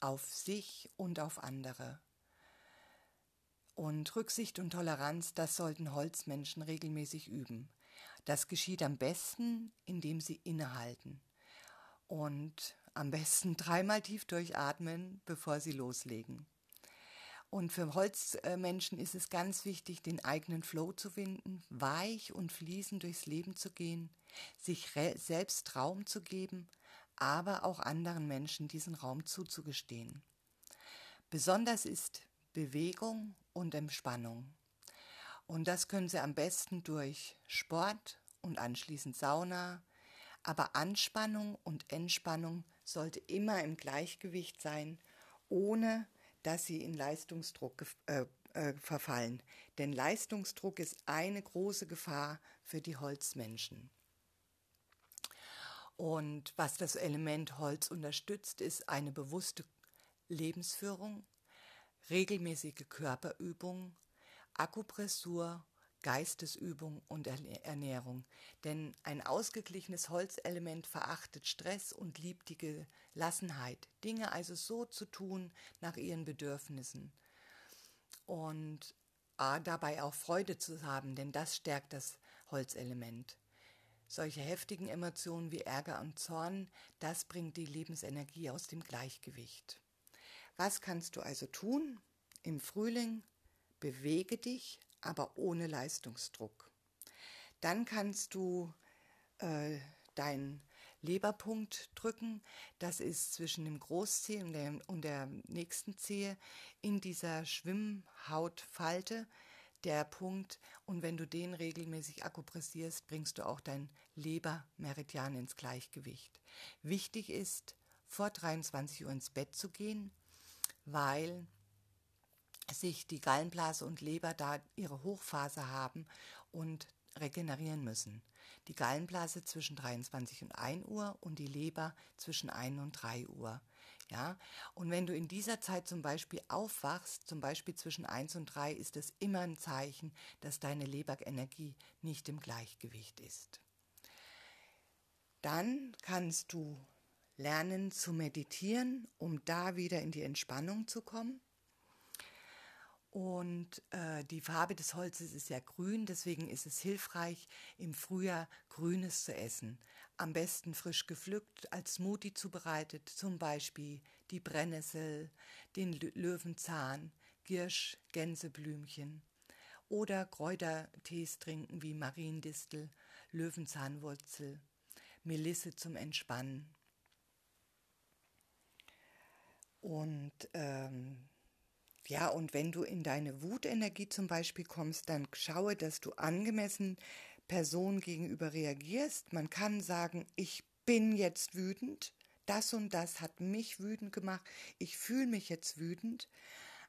auf sich und auf andere. Und Rücksicht und Toleranz, das sollten Holzmenschen regelmäßig üben. Das geschieht am besten, indem sie innehalten und am besten dreimal tief durchatmen, bevor sie loslegen. Und für Holzmenschen ist es ganz wichtig, den eigenen Flow zu finden, weich und fließend durchs Leben zu gehen, sich selbst Raum zu geben, aber auch anderen Menschen diesen Raum zuzugestehen. Besonders ist Bewegung und Entspannung. Und das können Sie am besten durch Sport und anschließend Sauna. Aber Anspannung und Entspannung sollte immer im Gleichgewicht sein, ohne dass sie in Leistungsdruck äh, äh, verfallen. Denn Leistungsdruck ist eine große Gefahr für die Holzmenschen. Und was das Element Holz unterstützt, ist eine bewusste Lebensführung, regelmäßige Körperübung, Akupressur Geistesübung und Ernährung. Denn ein ausgeglichenes Holzelement verachtet Stress und liebt die Gelassenheit. Dinge also so zu tun nach ihren Bedürfnissen. Und A, dabei auch Freude zu haben, denn das stärkt das Holzelement. Solche heftigen Emotionen wie Ärger und Zorn, das bringt die Lebensenergie aus dem Gleichgewicht. Was kannst du also tun? Im Frühling bewege dich, aber ohne Leistungsdruck. Dann kannst du äh, deinen Leberpunkt drücken. Das ist zwischen dem Großzeh und der, und der nächsten Zehe in dieser Schwimmhautfalte. der Punkt. Und wenn du den regelmäßig akupressierst, bringst du auch dein Lebermeridian ins Gleichgewicht. Wichtig ist, vor 23 Uhr ins Bett zu gehen, weil sich die Gallenblase und Leber da ihre Hochphase haben und regenerieren müssen. Die Gallenblase zwischen 23 und 1 Uhr und die Leber zwischen 1 und 3 Uhr. Ja, und wenn du in dieser Zeit zum Beispiel aufwachst, zum Beispiel zwischen 1 und 3, ist es immer ein Zeichen, dass deine Leberenergie nicht im Gleichgewicht ist. Dann kannst du lernen zu meditieren, um da wieder in die Entspannung zu kommen. Und äh, die Farbe des Holzes ist ja grün, deswegen ist es hilfreich, im Frühjahr Grünes zu essen. Am besten frisch gepflückt, als Smoothie zubereitet, zum Beispiel die Brennnessel, den Löwenzahn, Girsch, Gänseblümchen. Oder Kräutertees trinken wie Mariendistel, Löwenzahnwurzel, Melisse zum Entspannen. Und ähm, ja, und wenn du in deine Wutenergie zum Beispiel kommst, dann schaue, dass du angemessen Person gegenüber reagierst. Man kann sagen, ich bin jetzt wütend, das und das hat mich wütend gemacht, ich fühle mich jetzt wütend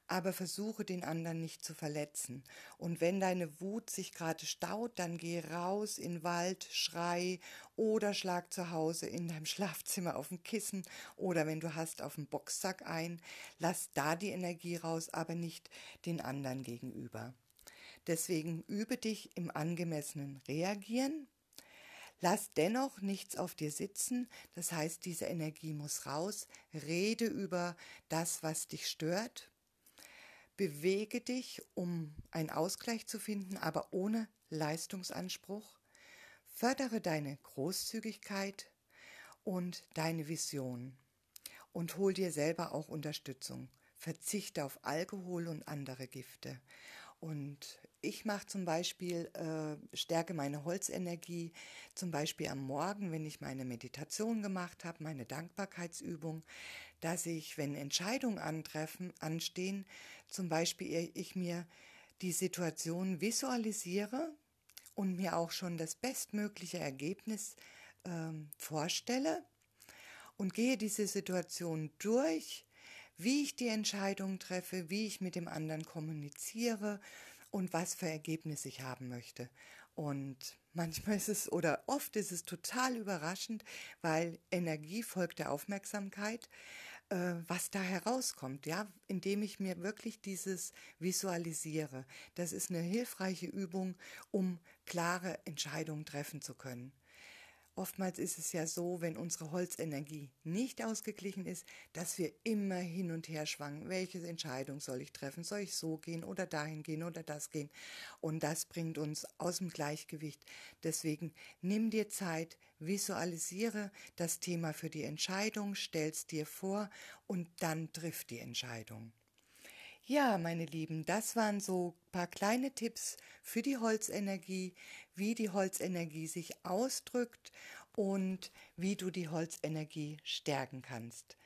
aber versuche den anderen nicht zu verletzen. Und wenn deine Wut sich gerade staut, dann geh raus in Wald, schrei oder schlag zu Hause in deinem Schlafzimmer auf dem Kissen oder wenn du hast auf dem Boxsack ein. Lass da die Energie raus, aber nicht den anderen gegenüber. Deswegen übe dich im angemessenen Reagieren. Lass dennoch nichts auf dir sitzen, das heißt, diese Energie muss raus. Rede über das, was dich stört, Bewege dich, um einen Ausgleich zu finden, aber ohne Leistungsanspruch. Fördere deine Großzügigkeit und deine Vision und hol dir selber auch Unterstützung. Verzichte auf Alkohol und andere Gifte. Und ich mache zum Beispiel, äh, stärke meine Holzenergie, zum Beispiel am Morgen, wenn ich meine Meditation gemacht habe, meine Dankbarkeitsübung, dass ich, wenn Entscheidungen antreffen, anstehen, zum Beispiel ich mir die Situation visualisiere und mir auch schon das bestmögliche Ergebnis ähm, vorstelle und gehe diese Situation durch, wie ich die Entscheidung treffe, wie ich mit dem anderen kommuniziere und was für Ergebnisse ich haben möchte. Und manchmal ist es oder oft ist es total überraschend, weil Energie folgt der Aufmerksamkeit äh, was da herauskommt, ja, indem ich mir wirklich dieses visualisiere. Das ist eine hilfreiche Übung, um klare Entscheidungen treffen zu können. Oftmals ist es ja so, wenn unsere Holzenergie nicht ausgeglichen ist, dass wir immer hin und her schwanken. Welche Entscheidung soll ich treffen? Soll ich so gehen oder dahin gehen oder das gehen? Und das bringt uns aus dem Gleichgewicht. Deswegen nimm dir Zeit, visualisiere das Thema für die Entscheidung, stell's dir vor und dann triff die Entscheidung. Ja, meine Lieben, das waren so ein paar kleine Tipps für die Holzenergie, wie die Holzenergie sich ausdrückt und wie du die Holzenergie stärken kannst.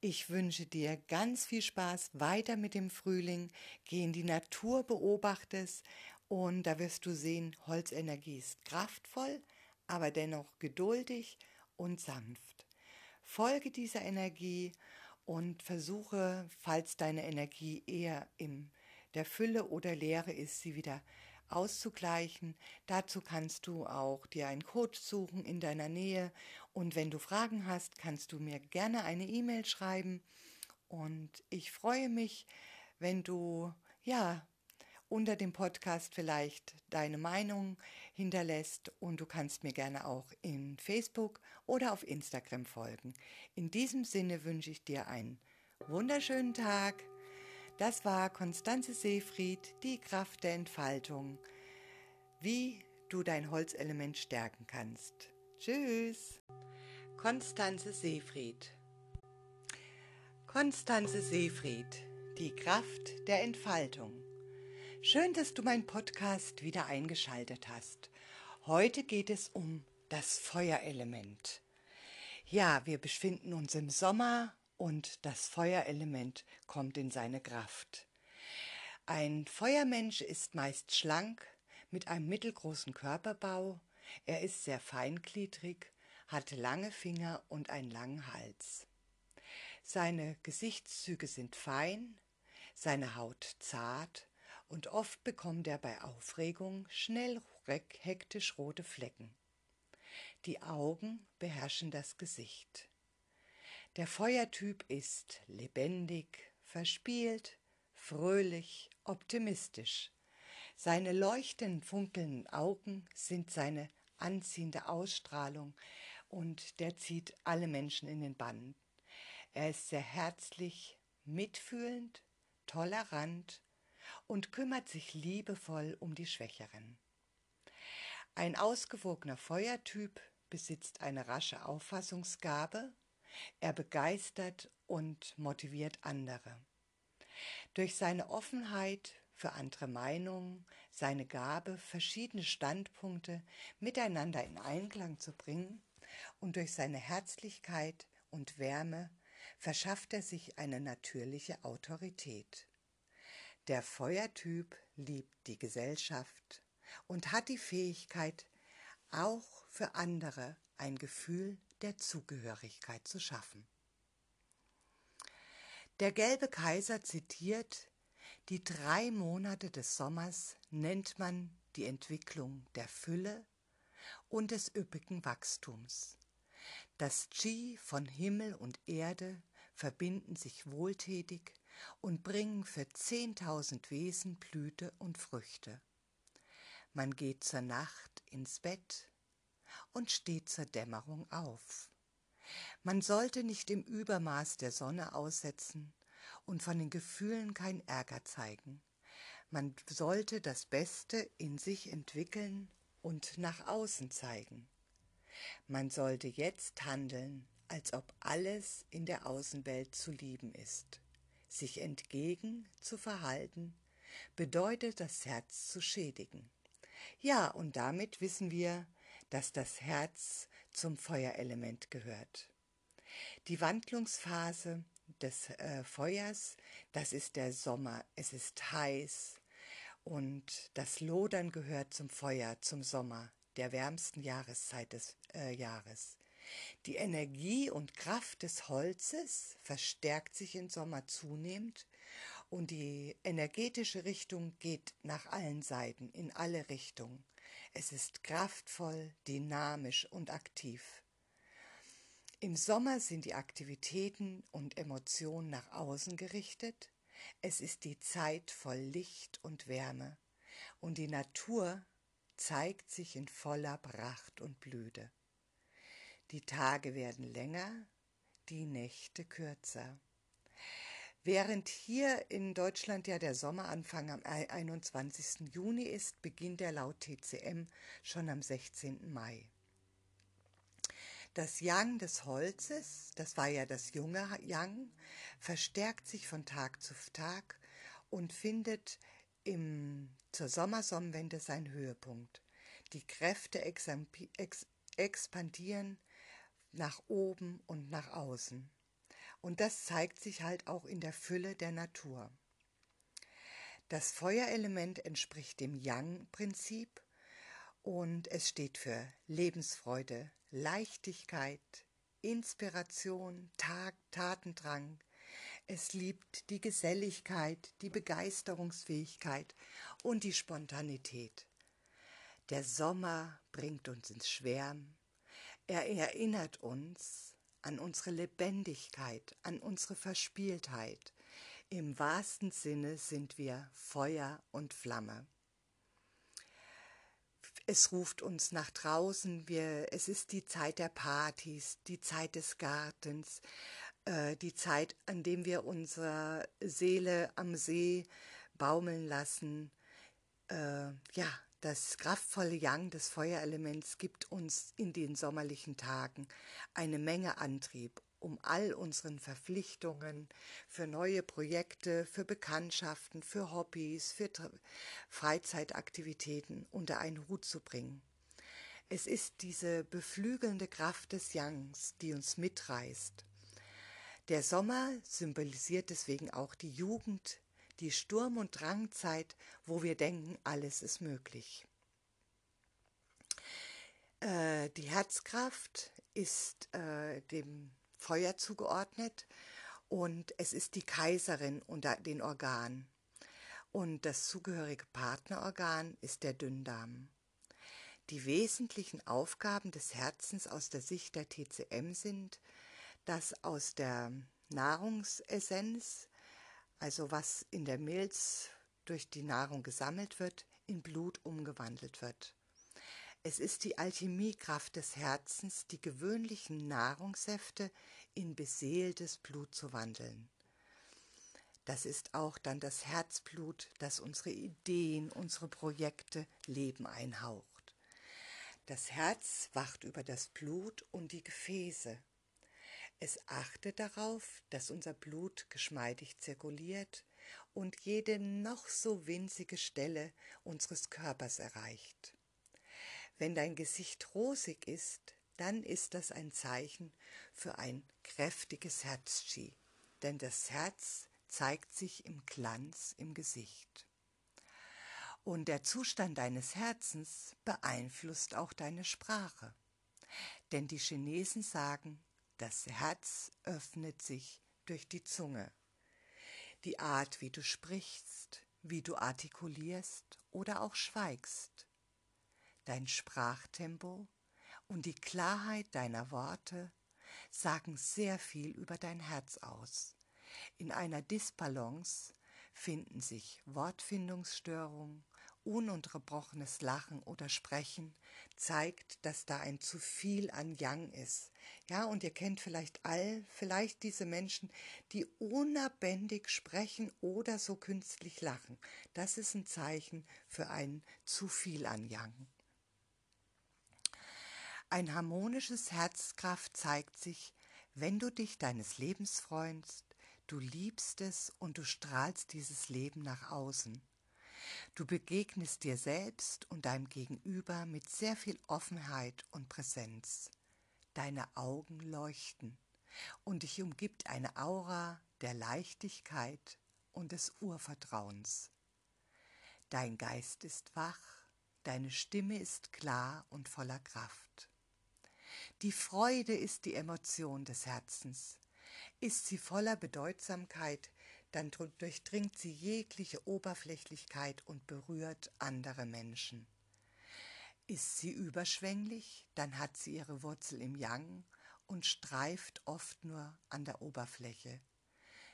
Ich wünsche dir ganz viel Spaß weiter mit dem Frühling. Geh in die Natur, beobachtest und da wirst du sehen, Holzenergie ist kraftvoll, aber dennoch geduldig und sanft. Folge dieser Energie und versuche, falls deine Energie eher in der Fülle oder Leere ist, sie wieder auszugleichen. Dazu kannst du auch dir einen Coach suchen in deiner Nähe und wenn du Fragen hast, kannst du mir gerne eine E-Mail schreiben und ich freue mich, wenn du ja unter dem Podcast vielleicht deine Meinung hinterlässt und du kannst mir gerne auch in Facebook oder auf Instagram folgen. In diesem Sinne wünsche ich dir einen wunderschönen Tag. Das war Konstanze Seefried, die Kraft der Entfaltung, wie du dein Holzelement stärken kannst. Tschüss. Konstanze Seefried. Konstanze Seefried, die Kraft der Entfaltung. Schön, dass du meinen Podcast wieder eingeschaltet hast. Heute geht es um das Feuerelement. Ja, wir befinden uns im Sommer und das Feuerelement kommt in seine Kraft. Ein Feuermensch ist meist schlank, mit einem mittelgroßen Körperbau, er ist sehr feingliedrig, hat lange Finger und einen langen Hals. Seine Gesichtszüge sind fein, seine Haut zart und oft bekommt er bei Aufregung schnell hektisch rote Flecken. Die Augen beherrschen das Gesicht. Der Feuertyp ist lebendig, verspielt, fröhlich, optimistisch. Seine leuchtend funkelnden Augen sind seine anziehende Ausstrahlung und der zieht alle Menschen in den Bann. Er ist sehr herzlich, mitfühlend, tolerant und kümmert sich liebevoll um die Schwächeren. Ein ausgewogener Feuertyp besitzt eine rasche Auffassungsgabe, er begeistert und motiviert andere. Durch seine Offenheit für andere Meinungen, seine Gabe, verschiedene Standpunkte miteinander in Einklang zu bringen und durch seine Herzlichkeit und Wärme verschafft er sich eine natürliche Autorität. Der Feuertyp liebt die Gesellschaft und hat die Fähigkeit, auch für andere ein Gefühl der Zugehörigkeit zu schaffen. Der gelbe Kaiser zitiert, die drei Monate des Sommers nennt man die Entwicklung der Fülle und des üppigen Wachstums. Das Qi von Himmel und Erde verbinden sich wohltätig und bringen für zehntausend Wesen Blüte und Früchte. Man geht zur Nacht ins Bett und steht zur Dämmerung auf. Man sollte nicht im Übermaß der Sonne aussetzen und von den Gefühlen kein Ärger zeigen. Man sollte das Beste in sich entwickeln und nach außen zeigen. Man sollte jetzt handeln, als ob alles in der Außenwelt zu lieben ist. Sich entgegen zu verhalten, bedeutet das Herz zu schädigen. Ja, und damit wissen wir, dass das Herz zum Feuerelement gehört. Die Wandlungsphase des äh, Feuers, das ist der Sommer. Es ist heiß und das Lodern gehört zum Feuer, zum Sommer, der wärmsten Jahreszeit des äh, Jahres. Die Energie und Kraft des Holzes verstärkt sich im Sommer zunehmend und die energetische Richtung geht nach allen Seiten, in alle Richtungen. Es ist kraftvoll, dynamisch und aktiv. Im Sommer sind die Aktivitäten und Emotionen nach außen gerichtet. Es ist die Zeit voll Licht und Wärme. Und die Natur zeigt sich in voller Pracht und Blüte. Die Tage werden länger, die Nächte kürzer. Während hier in Deutschland ja der Sommeranfang am 21. Juni ist, beginnt er laut TCM schon am 16. Mai. Das Yang des Holzes, das war ja das junge Yang, verstärkt sich von Tag zu Tag und findet im, zur Sommersonnenwende seinen Höhepunkt. Die Kräfte expandieren nach oben und nach außen. Und das zeigt sich halt auch in der Fülle der Natur. Das Feuerelement entspricht dem Yang-Prinzip und es steht für Lebensfreude, Leichtigkeit, Inspiration, Tag, Tatendrang. Es liebt die Geselligkeit, die Begeisterungsfähigkeit und die Spontanität. Der Sommer bringt uns ins Schwärmen. Er erinnert uns an unsere Lebendigkeit, an unsere Verspieltheit. Im wahrsten Sinne sind wir Feuer und Flamme es ruft uns nach draußen, wir, es ist die Zeit der Partys, die Zeit des Gartens, äh, die Zeit, an dem wir unsere Seele am See baumeln lassen. Äh, ja, das kraftvolle Yang des Feuerelements gibt uns in den sommerlichen Tagen eine Menge Antrieb um all unseren Verpflichtungen für neue Projekte, für Bekanntschaften, für Hobbys, für Freizeitaktivitäten unter einen Hut zu bringen. Es ist diese beflügelnde Kraft des Yangs, die uns mitreißt. Der Sommer symbolisiert deswegen auch die Jugend, die Sturm- und Drangzeit, wo wir denken, alles ist möglich. Äh, die Herzkraft ist äh, dem Feuer zugeordnet und es ist die Kaiserin unter den Organen. Und das zugehörige Partnerorgan ist der Dünndarm. Die wesentlichen Aufgaben des Herzens aus der Sicht der TCM sind, dass aus der Nahrungsessenz, also was in der Milz durch die Nahrung gesammelt wird, in Blut umgewandelt wird. Es ist die Alchemiekraft des Herzens, die gewöhnlichen Nahrungssäfte in beseeltes Blut zu wandeln. Das ist auch dann das Herzblut, das unsere Ideen, unsere Projekte Leben einhaucht. Das Herz wacht über das Blut und die Gefäße. Es achtet darauf, dass unser Blut geschmeidig zirkuliert und jede noch so winzige Stelle unseres Körpers erreicht. Wenn dein Gesicht rosig ist, dann ist das ein Zeichen für ein kräftiges Herzchi, denn das Herz zeigt sich im Glanz im Gesicht. Und der Zustand deines Herzens beeinflusst auch deine Sprache. Denn die Chinesen sagen, das Herz öffnet sich durch die Zunge. Die Art, wie du sprichst, wie du artikulierst oder auch schweigst. Dein Sprachtempo und die Klarheit deiner Worte sagen sehr viel über dein Herz aus. In einer Disbalance finden sich Wortfindungsstörungen, ununterbrochenes Lachen oder Sprechen zeigt, dass da ein zu viel an Yang ist. Ja, und ihr kennt vielleicht all, vielleicht diese Menschen, die unabändig sprechen oder so künstlich lachen. Das ist ein Zeichen für ein zu viel an Yang. Ein harmonisches Herzkraft zeigt sich, wenn du dich deines Lebens freust, du liebst es und du strahlst dieses Leben nach außen. Du begegnest dir selbst und deinem Gegenüber mit sehr viel Offenheit und Präsenz. Deine Augen leuchten und dich umgibt eine Aura der Leichtigkeit und des Urvertrauens. Dein Geist ist wach, deine Stimme ist klar und voller Kraft. Die Freude ist die Emotion des Herzens. Ist sie voller Bedeutsamkeit, dann durchdringt sie jegliche Oberflächlichkeit und berührt andere Menschen. Ist sie überschwänglich, dann hat sie ihre Wurzel im Yang und streift oft nur an der Oberfläche.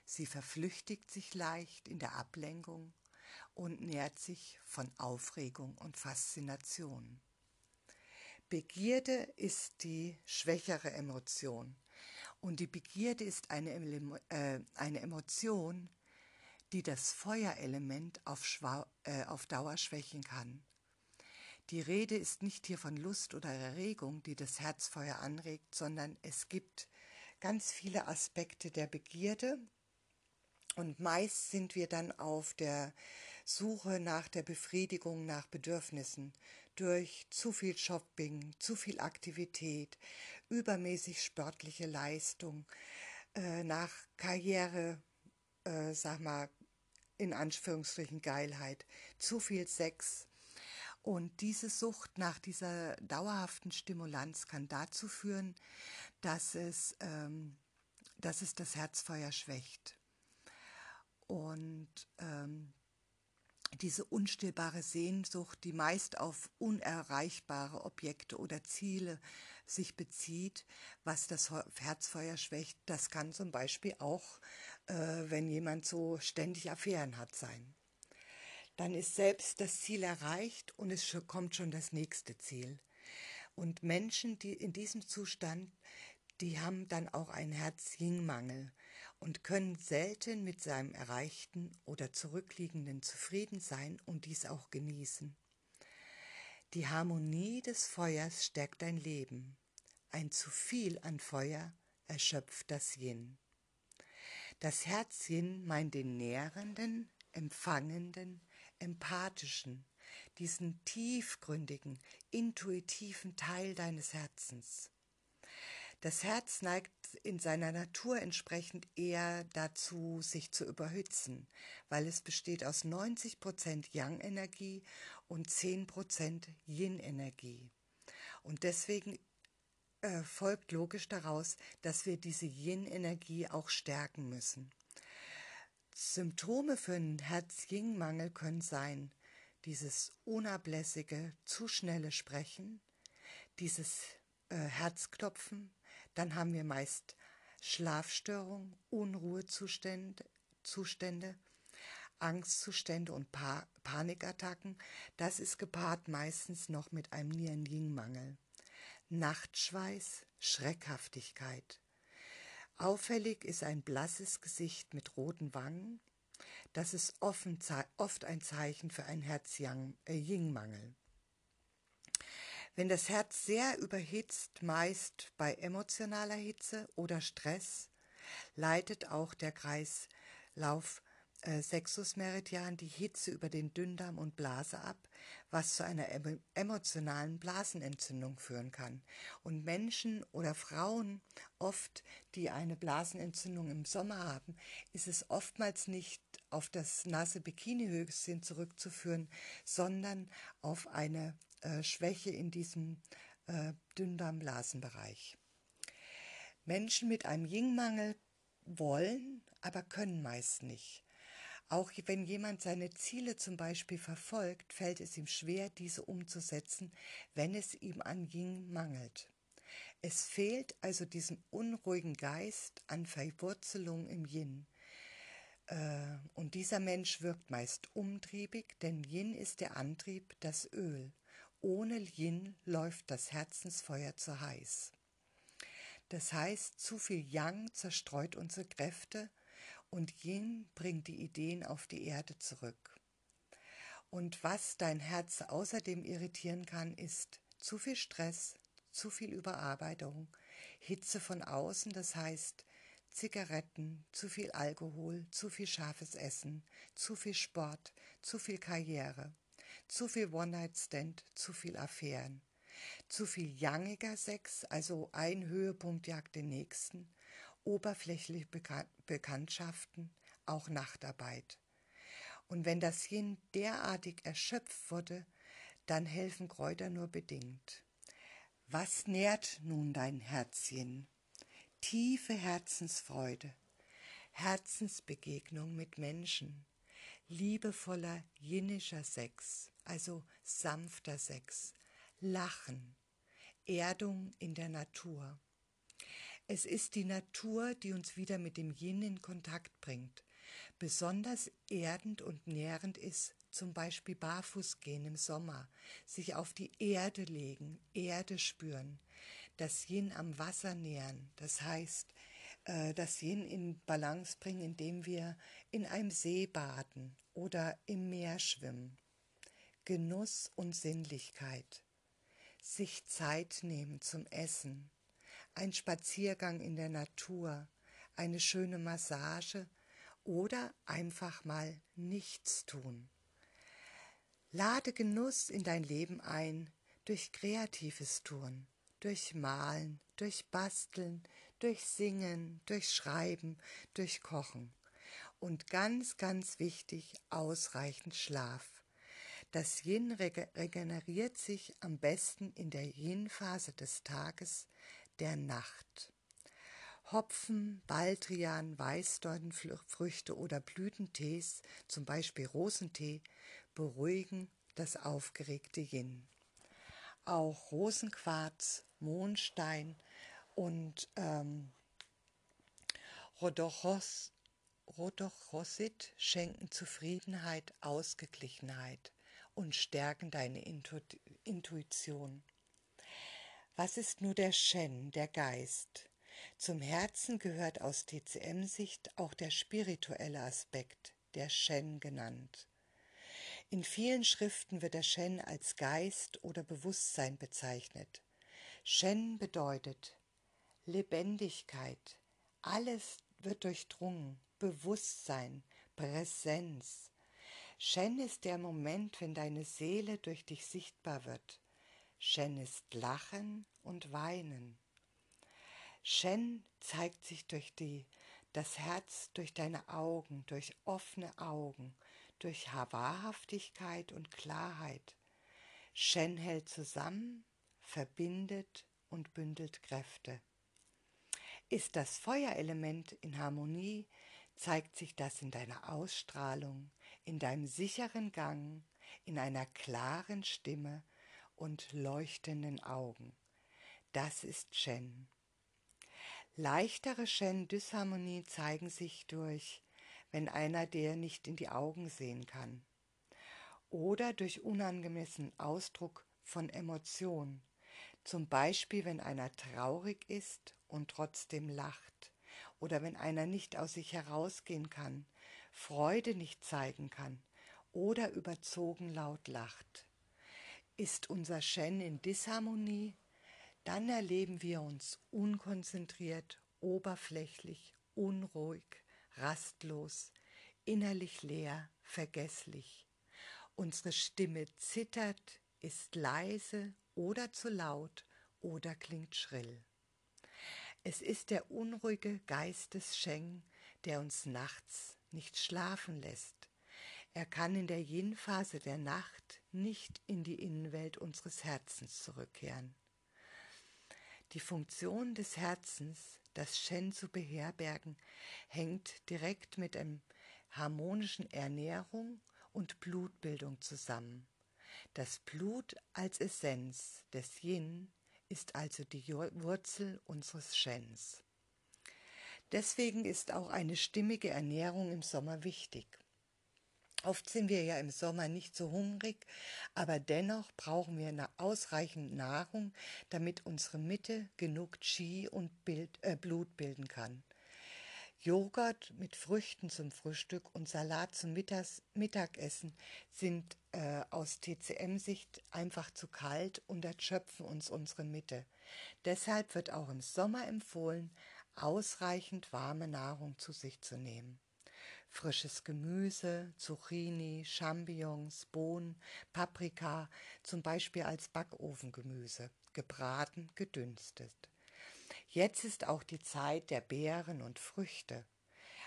Sie verflüchtigt sich leicht in der Ablenkung und nährt sich von Aufregung und Faszination. Begierde ist die schwächere Emotion. Und die Begierde ist eine, äh, eine Emotion, die das Feuerelement auf, äh, auf Dauer schwächen kann. Die Rede ist nicht hier von Lust oder Erregung, die das Herzfeuer anregt, sondern es gibt ganz viele Aspekte der Begierde. Und meist sind wir dann auf der Suche nach der Befriedigung nach Bedürfnissen durch zu viel Shopping, zu viel Aktivität, übermäßig sportliche Leistung, äh, nach Karriere, äh, sag mal, in Anführungsstrichen Geilheit, zu viel Sex. Und diese Sucht nach dieser dauerhaften Stimulanz kann dazu führen, dass es, ähm, dass es das Herzfeuer schwächt. Und ähm, diese unstillbare Sehnsucht, die meist auf unerreichbare Objekte oder Ziele sich bezieht, was das Herzfeuer schwächt, das kann zum Beispiel auch, äh, wenn jemand so ständig Affären hat, sein. Dann ist selbst das Ziel erreicht und es kommt schon das nächste Ziel. Und Menschen, die in diesem Zustand, die haben dann auch einen Herz-Yin-Mangel und können selten mit seinem Erreichten oder Zurückliegenden zufrieden sein und dies auch genießen. Die Harmonie des Feuers stärkt dein Leben. Ein zu viel an Feuer erschöpft das Yin. Das Herz Yin meint den nährenden, empfangenden, empathischen, diesen tiefgründigen, intuitiven Teil deines Herzens. Das Herz neigt in seiner Natur entsprechend eher dazu, sich zu überhitzen, weil es besteht aus 90 Prozent Yang-Energie und 10 Prozent Yin-Energie. Und deswegen äh, folgt logisch daraus, dass wir diese Yin-Energie auch stärken müssen. Symptome für einen Herz-Yin-Mangel können sein, dieses unablässige, zu schnelle Sprechen, dieses äh, Herzklopfen, dann haben wir meist Schlafstörungen, Unruhezustände, Zustände, Angstzustände und pa Panikattacken. Das ist gepaart meistens noch mit einem Nieren-Yin-Mangel. Nachtschweiß, Schreckhaftigkeit. Auffällig ist ein blasses Gesicht mit roten Wangen. Das ist oft ein Zeichen für einen Herz-Yin-Mangel. Wenn das Herz sehr überhitzt, meist bei emotionaler Hitze oder Stress, leitet auch der Kreislauf äh, Sexus Meridian die Hitze über den Dünndarm und Blase ab, was zu einer emotionalen Blasenentzündung führen kann. Und Menschen oder Frauen oft, die eine Blasenentzündung im Sommer haben, ist es oftmals nicht auf das nasse Bikinihöschen zurückzuführen, sondern auf eine äh, Schwäche in diesem äh, Dünndarmblasenbereich. Menschen mit einem Yin-Mangel wollen, aber können meist nicht. Auch wenn jemand seine Ziele zum Beispiel verfolgt, fällt es ihm schwer, diese umzusetzen, wenn es ihm an Yin mangelt. Es fehlt also diesem unruhigen Geist an Verwurzelung im Yin. Äh, und dieser Mensch wirkt meist umtriebig, denn Yin ist der Antrieb, das Öl. Ohne Yin läuft das Herzensfeuer zu heiß. Das heißt, zu viel Yang zerstreut unsere Kräfte und Yin bringt die Ideen auf die Erde zurück. Und was dein Herz außerdem irritieren kann, ist zu viel Stress, zu viel Überarbeitung, Hitze von außen, das heißt Zigaretten, zu viel Alkohol, zu viel scharfes Essen, zu viel Sport, zu viel Karriere zu viel One-Night-Stand, zu viel Affären, zu viel yangiger Sex, also ein Höhepunkt jagt den nächsten, oberflächliche Bekan Bekanntschaften, auch Nachtarbeit. Und wenn das Yin derartig erschöpft wurde, dann helfen Kräuter nur bedingt. Was nährt nun dein Herzchen? Tiefe Herzensfreude, Herzensbegegnung mit Menschen, liebevoller jinnischer Sex, also sanfter Sex, Lachen, Erdung in der Natur. Es ist die Natur, die uns wieder mit dem Yin in Kontakt bringt. Besonders erdend und nährend ist zum Beispiel barfuß gehen im Sommer, sich auf die Erde legen, Erde spüren, das Yin am Wasser nähren, das heißt, äh, das Yin in Balance bringen, indem wir in einem See baden oder im Meer schwimmen. Genuss und Sinnlichkeit. Sich Zeit nehmen zum Essen. Ein Spaziergang in der Natur. Eine schöne Massage oder einfach mal nichts tun. Lade Genuss in dein Leben ein durch kreatives Tun, durch Malen, durch Basteln, durch Singen, durch Schreiben, durch Kochen. Und ganz, ganz wichtig, ausreichend Schlaf. Das Yin regeneriert sich am besten in der Yin-Phase des Tages, der Nacht. Hopfen, Baldrian, Weißdornfrüchte oder Blütentees, zum Beispiel Rosentee, beruhigen das aufgeregte Yin. Auch Rosenquarz, Mondstein und ähm, Rhodochos, Rhodochosit schenken Zufriedenheit, Ausgeglichenheit und stärken deine Intu Intuition. Was ist nur der Shen, der Geist? Zum Herzen gehört aus TCM-Sicht auch der spirituelle Aspekt, der Shen genannt. In vielen Schriften wird der Shen als Geist oder Bewusstsein bezeichnet. Shen bedeutet Lebendigkeit. Alles wird durchdrungen. Bewusstsein, Präsenz. Shen ist der Moment, wenn deine Seele durch dich sichtbar wird. Shen ist Lachen und Weinen. Shen zeigt sich durch die, das Herz durch deine Augen, durch offene Augen, durch Wahrhaftigkeit und Klarheit. Shen hält zusammen, verbindet und bündelt Kräfte. Ist das Feuerelement in Harmonie, zeigt sich das in deiner Ausstrahlung, in deinem sicheren Gang, in einer klaren Stimme und leuchtenden Augen. Das ist Shen. Leichtere Shen-Dysharmonie zeigen sich durch, wenn einer der nicht in die Augen sehen kann, oder durch unangemessenen Ausdruck von Emotion, zum Beispiel wenn einer traurig ist und trotzdem lacht, oder wenn einer nicht aus sich herausgehen kann, Freude nicht zeigen kann oder überzogen laut lacht. Ist unser Shen in Disharmonie, dann erleben wir uns unkonzentriert, oberflächlich, unruhig, rastlos, innerlich leer, vergesslich. Unsere Stimme zittert, ist leise oder zu laut oder klingt schrill. Es ist der unruhige Geist des Sheng, der uns nachts nicht schlafen lässt. Er kann in der Yin-Phase der Nacht nicht in die Innenwelt unseres Herzens zurückkehren. Die Funktion des Herzens, das Shen zu beherbergen, hängt direkt mit der harmonischen Ernährung und Blutbildung zusammen. Das Blut als Essenz des Yin ist also die Wurzel unseres Shens. Deswegen ist auch eine stimmige Ernährung im Sommer wichtig. Oft sind wir ja im Sommer nicht so hungrig, aber dennoch brauchen wir ausreichend Nahrung, damit unsere Mitte genug Qi und Bild, äh, Blut bilden kann. Joghurt mit Früchten zum Frühstück und Salat zum Mittags Mittagessen sind äh, aus TCM-Sicht einfach zu kalt und erschöpfen uns unsere Mitte. Deshalb wird auch im Sommer empfohlen, ausreichend warme Nahrung zu sich zu nehmen frisches Gemüse, Zucchini, Champignons, Bohnen, Paprika, zum Beispiel als Backofengemüse, gebraten, gedünstet. Jetzt ist auch die Zeit der Beeren und Früchte.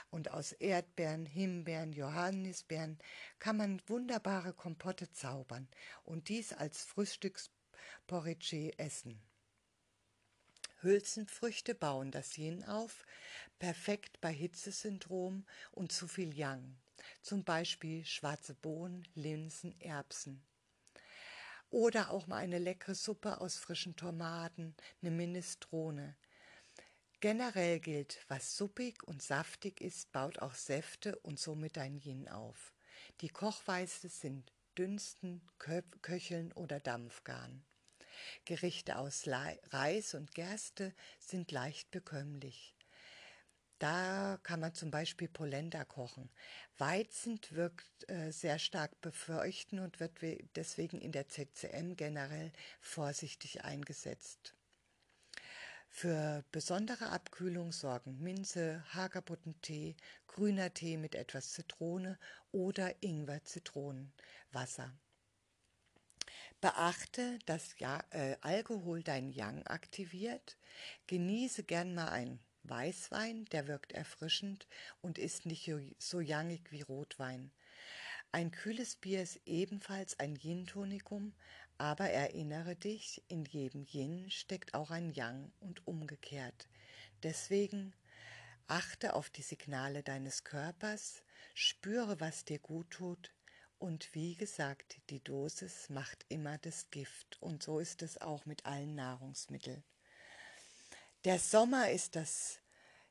Und aus Erdbeeren, Himbeeren, Johannisbeeren kann man wunderbare Kompotte zaubern und dies als Frühstücksporridge essen. Hülsenfrüchte bauen das Yin auf, perfekt bei Hitzesyndrom und zu viel Yang, zum Beispiel schwarze Bohnen, Linsen, Erbsen. Oder auch mal eine leckere Suppe aus frischen Tomaten, eine Minestrone. Generell gilt, was suppig und saftig ist, baut auch Säfte und somit ein Yin auf. Die Kochweise sind Dünsten, Köcheln oder Dampfgaren. Gerichte aus Reis und Gerste sind leicht bekömmlich. Da kann man zum Beispiel Polenta kochen. Weizen wirkt äh, sehr stark befeuchten und wird deswegen in der CCM generell vorsichtig eingesetzt. Für besondere Abkühlung sorgen Minze, Hagerbuttentee, grüner Tee mit etwas Zitrone oder Ingwer-Zitronenwasser. Beachte, dass ja, äh, Alkohol dein Yang aktiviert. Genieße gern mal ein Weißwein, der wirkt erfrischend und ist nicht so yangig wie Rotwein. Ein kühles Bier ist ebenfalls ein Yin-Tonikum, aber erinnere dich, in jedem Yin steckt auch ein Yang und umgekehrt. Deswegen achte auf die Signale deines Körpers, spüre, was dir gut tut, und wie gesagt, die Dosis macht immer das Gift, und so ist es auch mit allen Nahrungsmitteln. Der Sommer ist das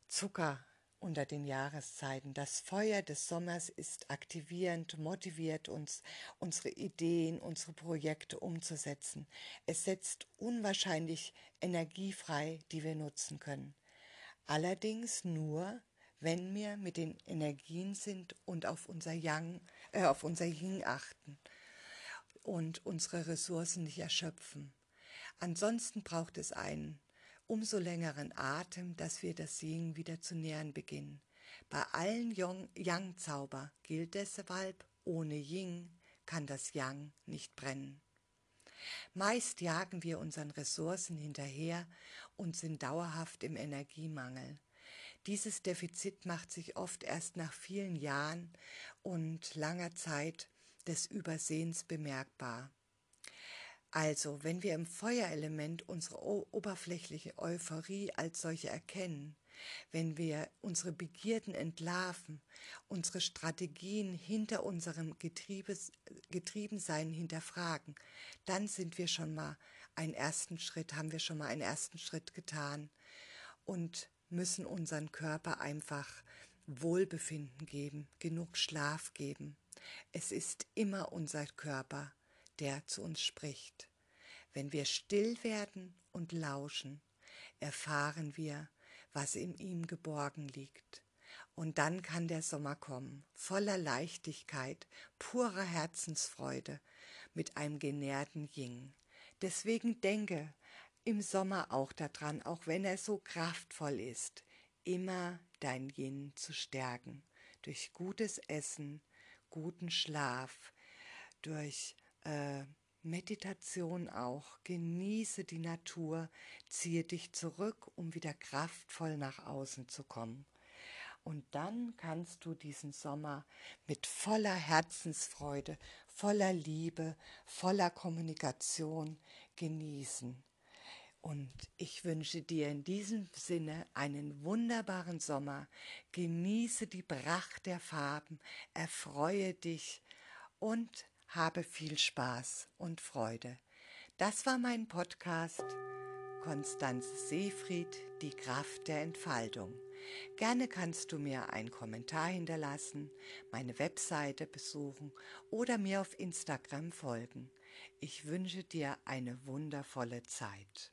Zucker unter den Jahreszeiten. Das Feuer des Sommers ist aktivierend, motiviert uns, unsere Ideen, unsere Projekte umzusetzen. Es setzt unwahrscheinlich Energie frei, die wir nutzen können. Allerdings nur, wenn wir mit den Energien sind und auf unser Yang, äh, auf unser Yin achten und unsere Ressourcen nicht erschöpfen. Ansonsten braucht es einen umso längeren Atem, dass wir das Yin wieder zu nähern beginnen. Bei allen Yang-Zauber gilt deshalb, ohne Yin kann das Yang nicht brennen. Meist jagen wir unseren Ressourcen hinterher und sind dauerhaft im Energiemangel. Dieses Defizit macht sich oft erst nach vielen Jahren und langer Zeit des Übersehens bemerkbar. Also, wenn wir im Feuerelement unsere oberflächliche Euphorie als solche erkennen, wenn wir unsere Begierden entlarven, unsere Strategien hinter unserem Getriebes, Getriebensein hinterfragen, dann sind wir schon mal einen ersten Schritt, haben wir schon mal einen ersten Schritt getan und müssen unseren Körper einfach Wohlbefinden geben, genug Schlaf geben. Es ist immer unser Körper, der zu uns spricht. Wenn wir still werden und lauschen, erfahren wir, was in ihm geborgen liegt. Und dann kann der Sommer kommen, voller Leichtigkeit, purer Herzensfreude, mit einem genährten Ying. Deswegen denke im Sommer auch daran, auch wenn er so kraftvoll ist, immer dein Yin zu stärken, durch gutes Essen, guten Schlaf, durch äh, Meditation auch. Genieße die Natur, ziehe dich zurück, um wieder kraftvoll nach außen zu kommen. Und dann kannst du diesen Sommer mit voller Herzensfreude, voller Liebe, voller Kommunikation genießen. Und ich wünsche dir in diesem Sinne einen wunderbaren Sommer. Genieße die Pracht der Farben, erfreue dich und habe viel Spaß und Freude. Das war mein Podcast Konstanze Seefried, die Kraft der Entfaltung. Gerne kannst du mir einen Kommentar hinterlassen, meine Webseite besuchen oder mir auf Instagram folgen. Ich wünsche dir eine wundervolle Zeit.